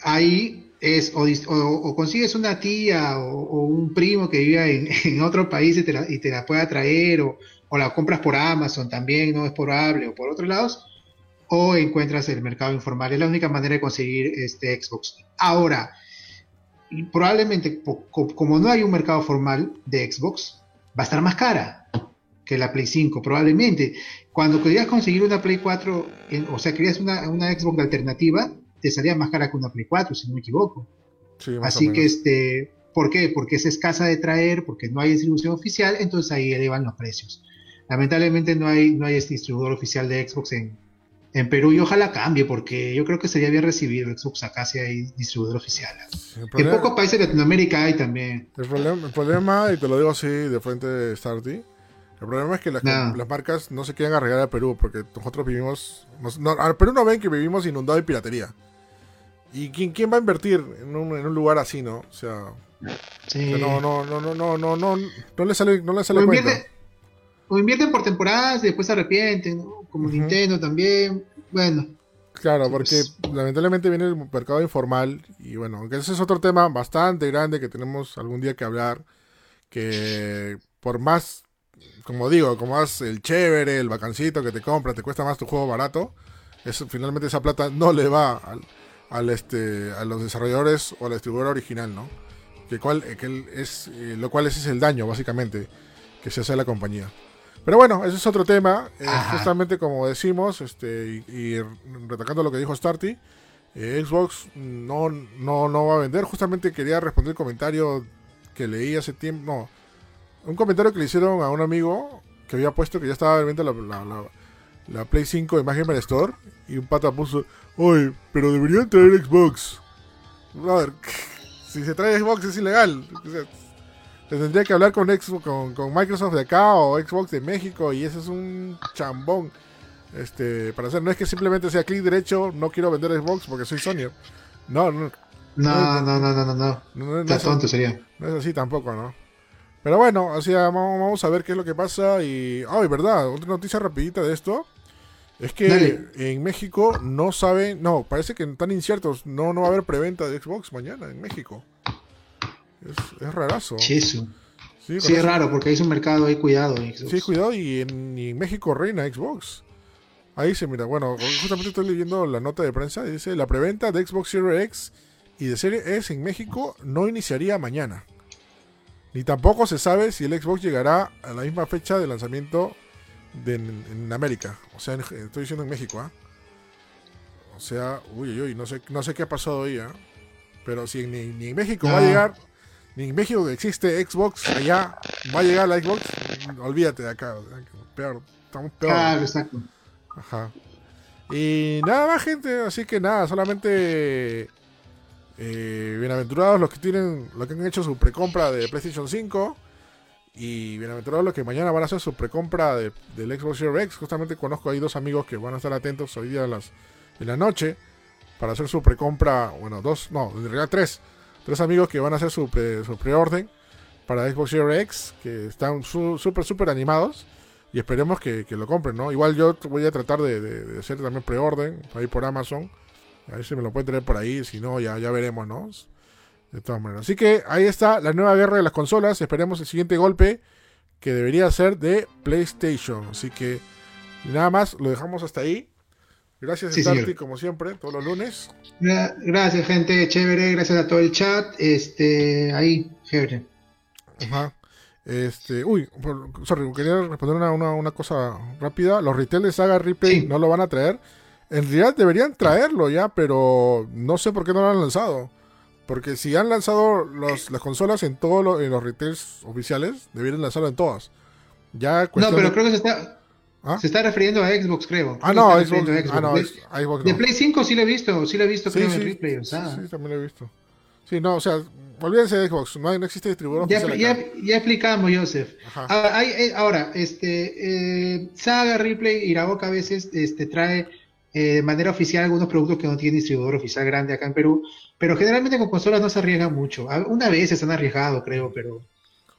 Speaker 2: ahí es, o, consigues una tía o, un primo que vive <laughs> en, otro país y te la, y te la pueda traer, o, o la compras por Amazon también, no es probable, o por otros lados, o encuentras el mercado informal. Es la única manera de conseguir este Xbox. Ahora, probablemente, como no hay un mercado formal de Xbox, va a estar más cara que la Play 5, probablemente. Cuando querías conseguir una Play 4, o sea, querías una, una Xbox alternativa, te salía más cara que una Play 4, si no me equivoco. Así que, este, ¿por qué? Porque es escasa de traer, porque no hay distribución oficial, entonces ahí elevan los precios. Lamentablemente no hay, no hay este distribuidor oficial de Xbox en, en Perú y ojalá cambie porque yo creo que sería bien recibido Xbox acá si hay distribuidor oficial. en pocos países de Latinoamérica hay también.
Speaker 1: El problema, el problema, y te lo digo así de frente de Starty, el problema es que las, marcas no se quieren arreglar a Perú porque nosotros vivimos... no, al Perú no ven que vivimos inundado de piratería. ¿Y quién, quién va a invertir en un, en un lugar así, no? O sea... no, no, no, no, no, no, no, no le sale, no le sale cuenta
Speaker 2: o invierten por temporadas y después se arrepienten, ¿no? Como Nintendo también. Bueno.
Speaker 1: Claro, porque lamentablemente viene el mercado informal y bueno, aunque ese es otro tema bastante grande que tenemos algún día que hablar, que por más, como digo, como más el chévere, el vacancito que te compra, te cuesta más tu juego barato, eso, finalmente esa plata no le va al, al este, a los desarrolladores o al distribuidor original, ¿no? Que cual, que es, eh, lo cual ese es el daño, básicamente, que se hace a la compañía. Pero bueno, ese es otro tema. Eh, justamente como decimos, este, y, y lo que dijo Starty, eh, Xbox no, no, no va a vender. Justamente quería responder el comentario que leí hace tiempo. No, un comentario que le hicieron a un amigo que había puesto que ya estaba vendiendo la, la, la, Play 5 de Magic Store. Y un pata puso: Oye, pero deberían traer Xbox. A ver, <laughs> si se trae Xbox es ilegal tendría que hablar con, con, con, Microsoft de acá o Xbox de México y ese es un chambón. Este, para hacer, no es que simplemente sea clic derecho, no quiero vender Xbox porque soy Sony. No, no.
Speaker 2: No, no, no, no, no. no, no, tonto sería.
Speaker 1: No es así tampoco, ¿no? Pero bueno, así vamos, a ver qué es lo que pasa y... Ay, verdad, otra noticia rapidita de esto. Es que en México no saben, no, parece que están inciertos, no, no va a haber preventa de Xbox mañana en México. Es, es rarazo.
Speaker 2: Sí, sí es raro porque hay un mercado ahí cuidado.
Speaker 1: Sí, cuidado y en, México reina Xbox. Ahí se mira, bueno, justamente estoy leyendo la nota de prensa, dice, la preventa de Xbox Series X y de Series S en México no iniciaría mañana. Ni tampoco se sabe si el Xbox llegará a la misma fecha de lanzamiento de, en, América. O sea, estoy diciendo en México, ¿ah? O sea, uy, uy, uy, no sé, no sé qué ha pasado ahí, ¿ah? Pero si ni, ni en México va a llegar en México existe Xbox, allá va a llegar la Xbox, olvídate de acá, peor, estamos peor.
Speaker 2: Claro, exacto.
Speaker 1: Ajá. Y nada más, gente, así que nada, solamente eh, bienaventurados los que tienen, los que han hecho su precompra de PlayStation 5 y bienaventurados los que mañana van a hacer su precompra de, del Xbox Series X. Justamente conozco ahí dos amigos que van a estar atentos hoy día las, en la noche para hacer su precompra, bueno, dos, no, en realidad tres tres amigos que van a hacer su, su preorden para Xbox Series X, que están súper, súper animados. Y esperemos que, lo compren, ¿no? Igual yo voy a tratar de, hacer también preorden, ahí por Amazon. A ver si me lo pueden tener por ahí, si no, ya, ya veremos, ¿no? De todas maneras. Así que ahí está la nueva guerra de las consolas. Esperemos el siguiente golpe, que debería ser de PlayStation. Así que nada más, lo dejamos hasta ahí. Gracias, sí, como siempre, todos los lunes.
Speaker 2: Gracias, gente, chévere, gracias a todo el chat. Este, ahí, chévere.
Speaker 1: Ajá. Este, uy, sorry, quería responder una, una, cosa rápida. Los retail de Saga Replay no lo van a traer. En realidad deberían traerlo ya, pero no sé por qué no lo han lanzado. Porque si han lanzado los, las consolas en todos en los retails oficiales, deberían lanzarlo en todas. Ya
Speaker 2: no, pero creo que se está, ¿Ah? se está refiriendo a Xbox, creo.
Speaker 1: Ah, no, Xbox, Ah, no, de, Xbox
Speaker 2: de, Play 5 sí lo he visto, sí lo he visto,
Speaker 1: sí,
Speaker 2: creo,
Speaker 1: sí,
Speaker 2: en replay. O
Speaker 1: sea. sí, también lo he visto. Sí, no, o sea, olvídense de Xbox, no, no existe distribuidor
Speaker 2: ya, ya, ya, explicamos, Joseph. Ahora, hay, eh, ahora, este, eh, Saga, Replay, Iraoka a veces este, trae eh, de manera oficial algunos productos que no tienen distribuidor oficial grande acá en Perú, pero generalmente con consolas no se arriesgan mucho. Una vez se han arriesgado, creo, pero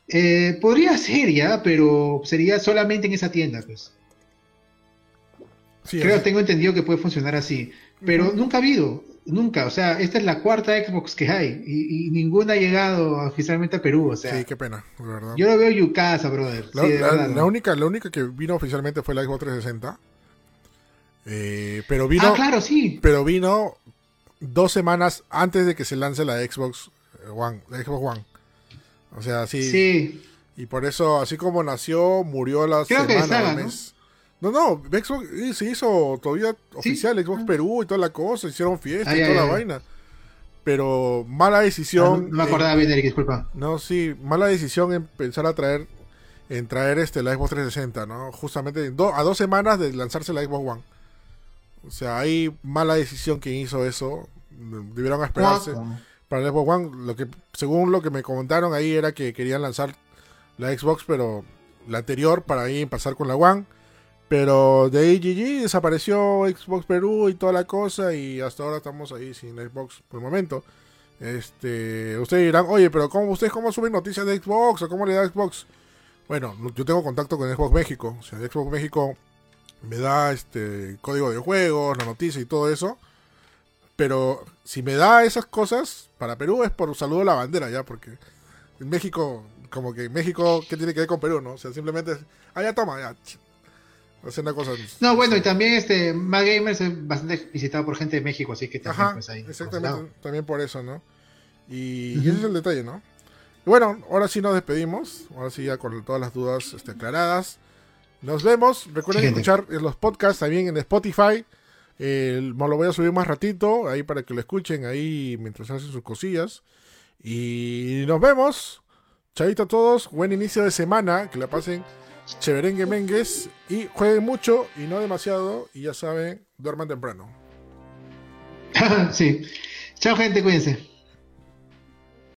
Speaker 2: eh, podría ser ya, pero sería solamente en esa tienda, pues. Creo, tengo entendido que puede funcionar así, pero nunca ha habido, nunca. O sea, esta es la cuarta Xbox que hay y, ninguna ha llegado oficialmente a Perú. O sea,
Speaker 1: sí, qué pena, verdad.
Speaker 2: Yo lo veo Yukasa, brother.
Speaker 1: La, única, la única que vino oficialmente fue la Xbox 360 eh, pero vino.
Speaker 2: Ah, claro, sí.
Speaker 1: Pero vino dos semanas antes de que se lance la Xbox One. La Xbox One. O sea, sí.
Speaker 2: Sí.
Speaker 1: Y por eso, así como nació, murió la
Speaker 2: Creo
Speaker 1: semana. Que ¿no? No, no, Xbox se hizo todavía oficial, Xbox ah. Perú y toda la cosa, hicieron fiesta y toda la vaina. Pero mala decisión.
Speaker 2: Ah, no, me acordaba bien, Eric, disculpa.
Speaker 1: No, sí, mala decisión en pensar a traer, en traer este la Xbox 360, ¿no? Justamente a dos semanas de lanzarse la Xbox One. O sea, hay mala decisión quien hizo eso. Debieron esperarse. Para el Xbox One, lo que, según lo que me comentaron ahí, era que querían lanzar la Xbox, pero la anterior, para ahí pasar con la One. Pero de ahí desapareció Xbox Perú y toda la cosa. Y hasta ahora estamos ahí sin Xbox por el momento. Este, ustedes dirán, oye, pero ¿cómo, ¿ustedes cómo suben noticias de Xbox? ¿O cómo le da Xbox? Bueno, yo tengo contacto con Xbox México. O sea, Xbox México me da este código de juegos, la noticia y todo eso. Pero si me da esas cosas, para Perú es por saludo a la bandera ya, porque en México, como que México, ¿qué tiene que ver con Perú, no? O sea, simplemente, ah, ya toma, ya. Hacer una cosa.
Speaker 2: No, bueno, y también este, Mad Gamers es bastante visitado por gente de México, así que también
Speaker 1: Ajá, pues, ahí. Exactamente, también por eso, ¿no? Y, ese es el detalle, ¿no? Y bueno, ahora sí nos despedimos, ahora sí ya con todas las dudas este, aclaradas. Nos vemos. Recuerden escuchar los podcasts también en Spotify. me lo voy a subir más ratito, ahí para que lo escuchen ahí mientras hacen sus cosillas. Y nos vemos. Chavito a todos. Buen inicio de semana. Que la pasen chéverengue mengues. Y jueguen mucho y no demasiado. Y ya saben, duerman temprano. <laughs>
Speaker 2: sí. Chao gente, cuídense.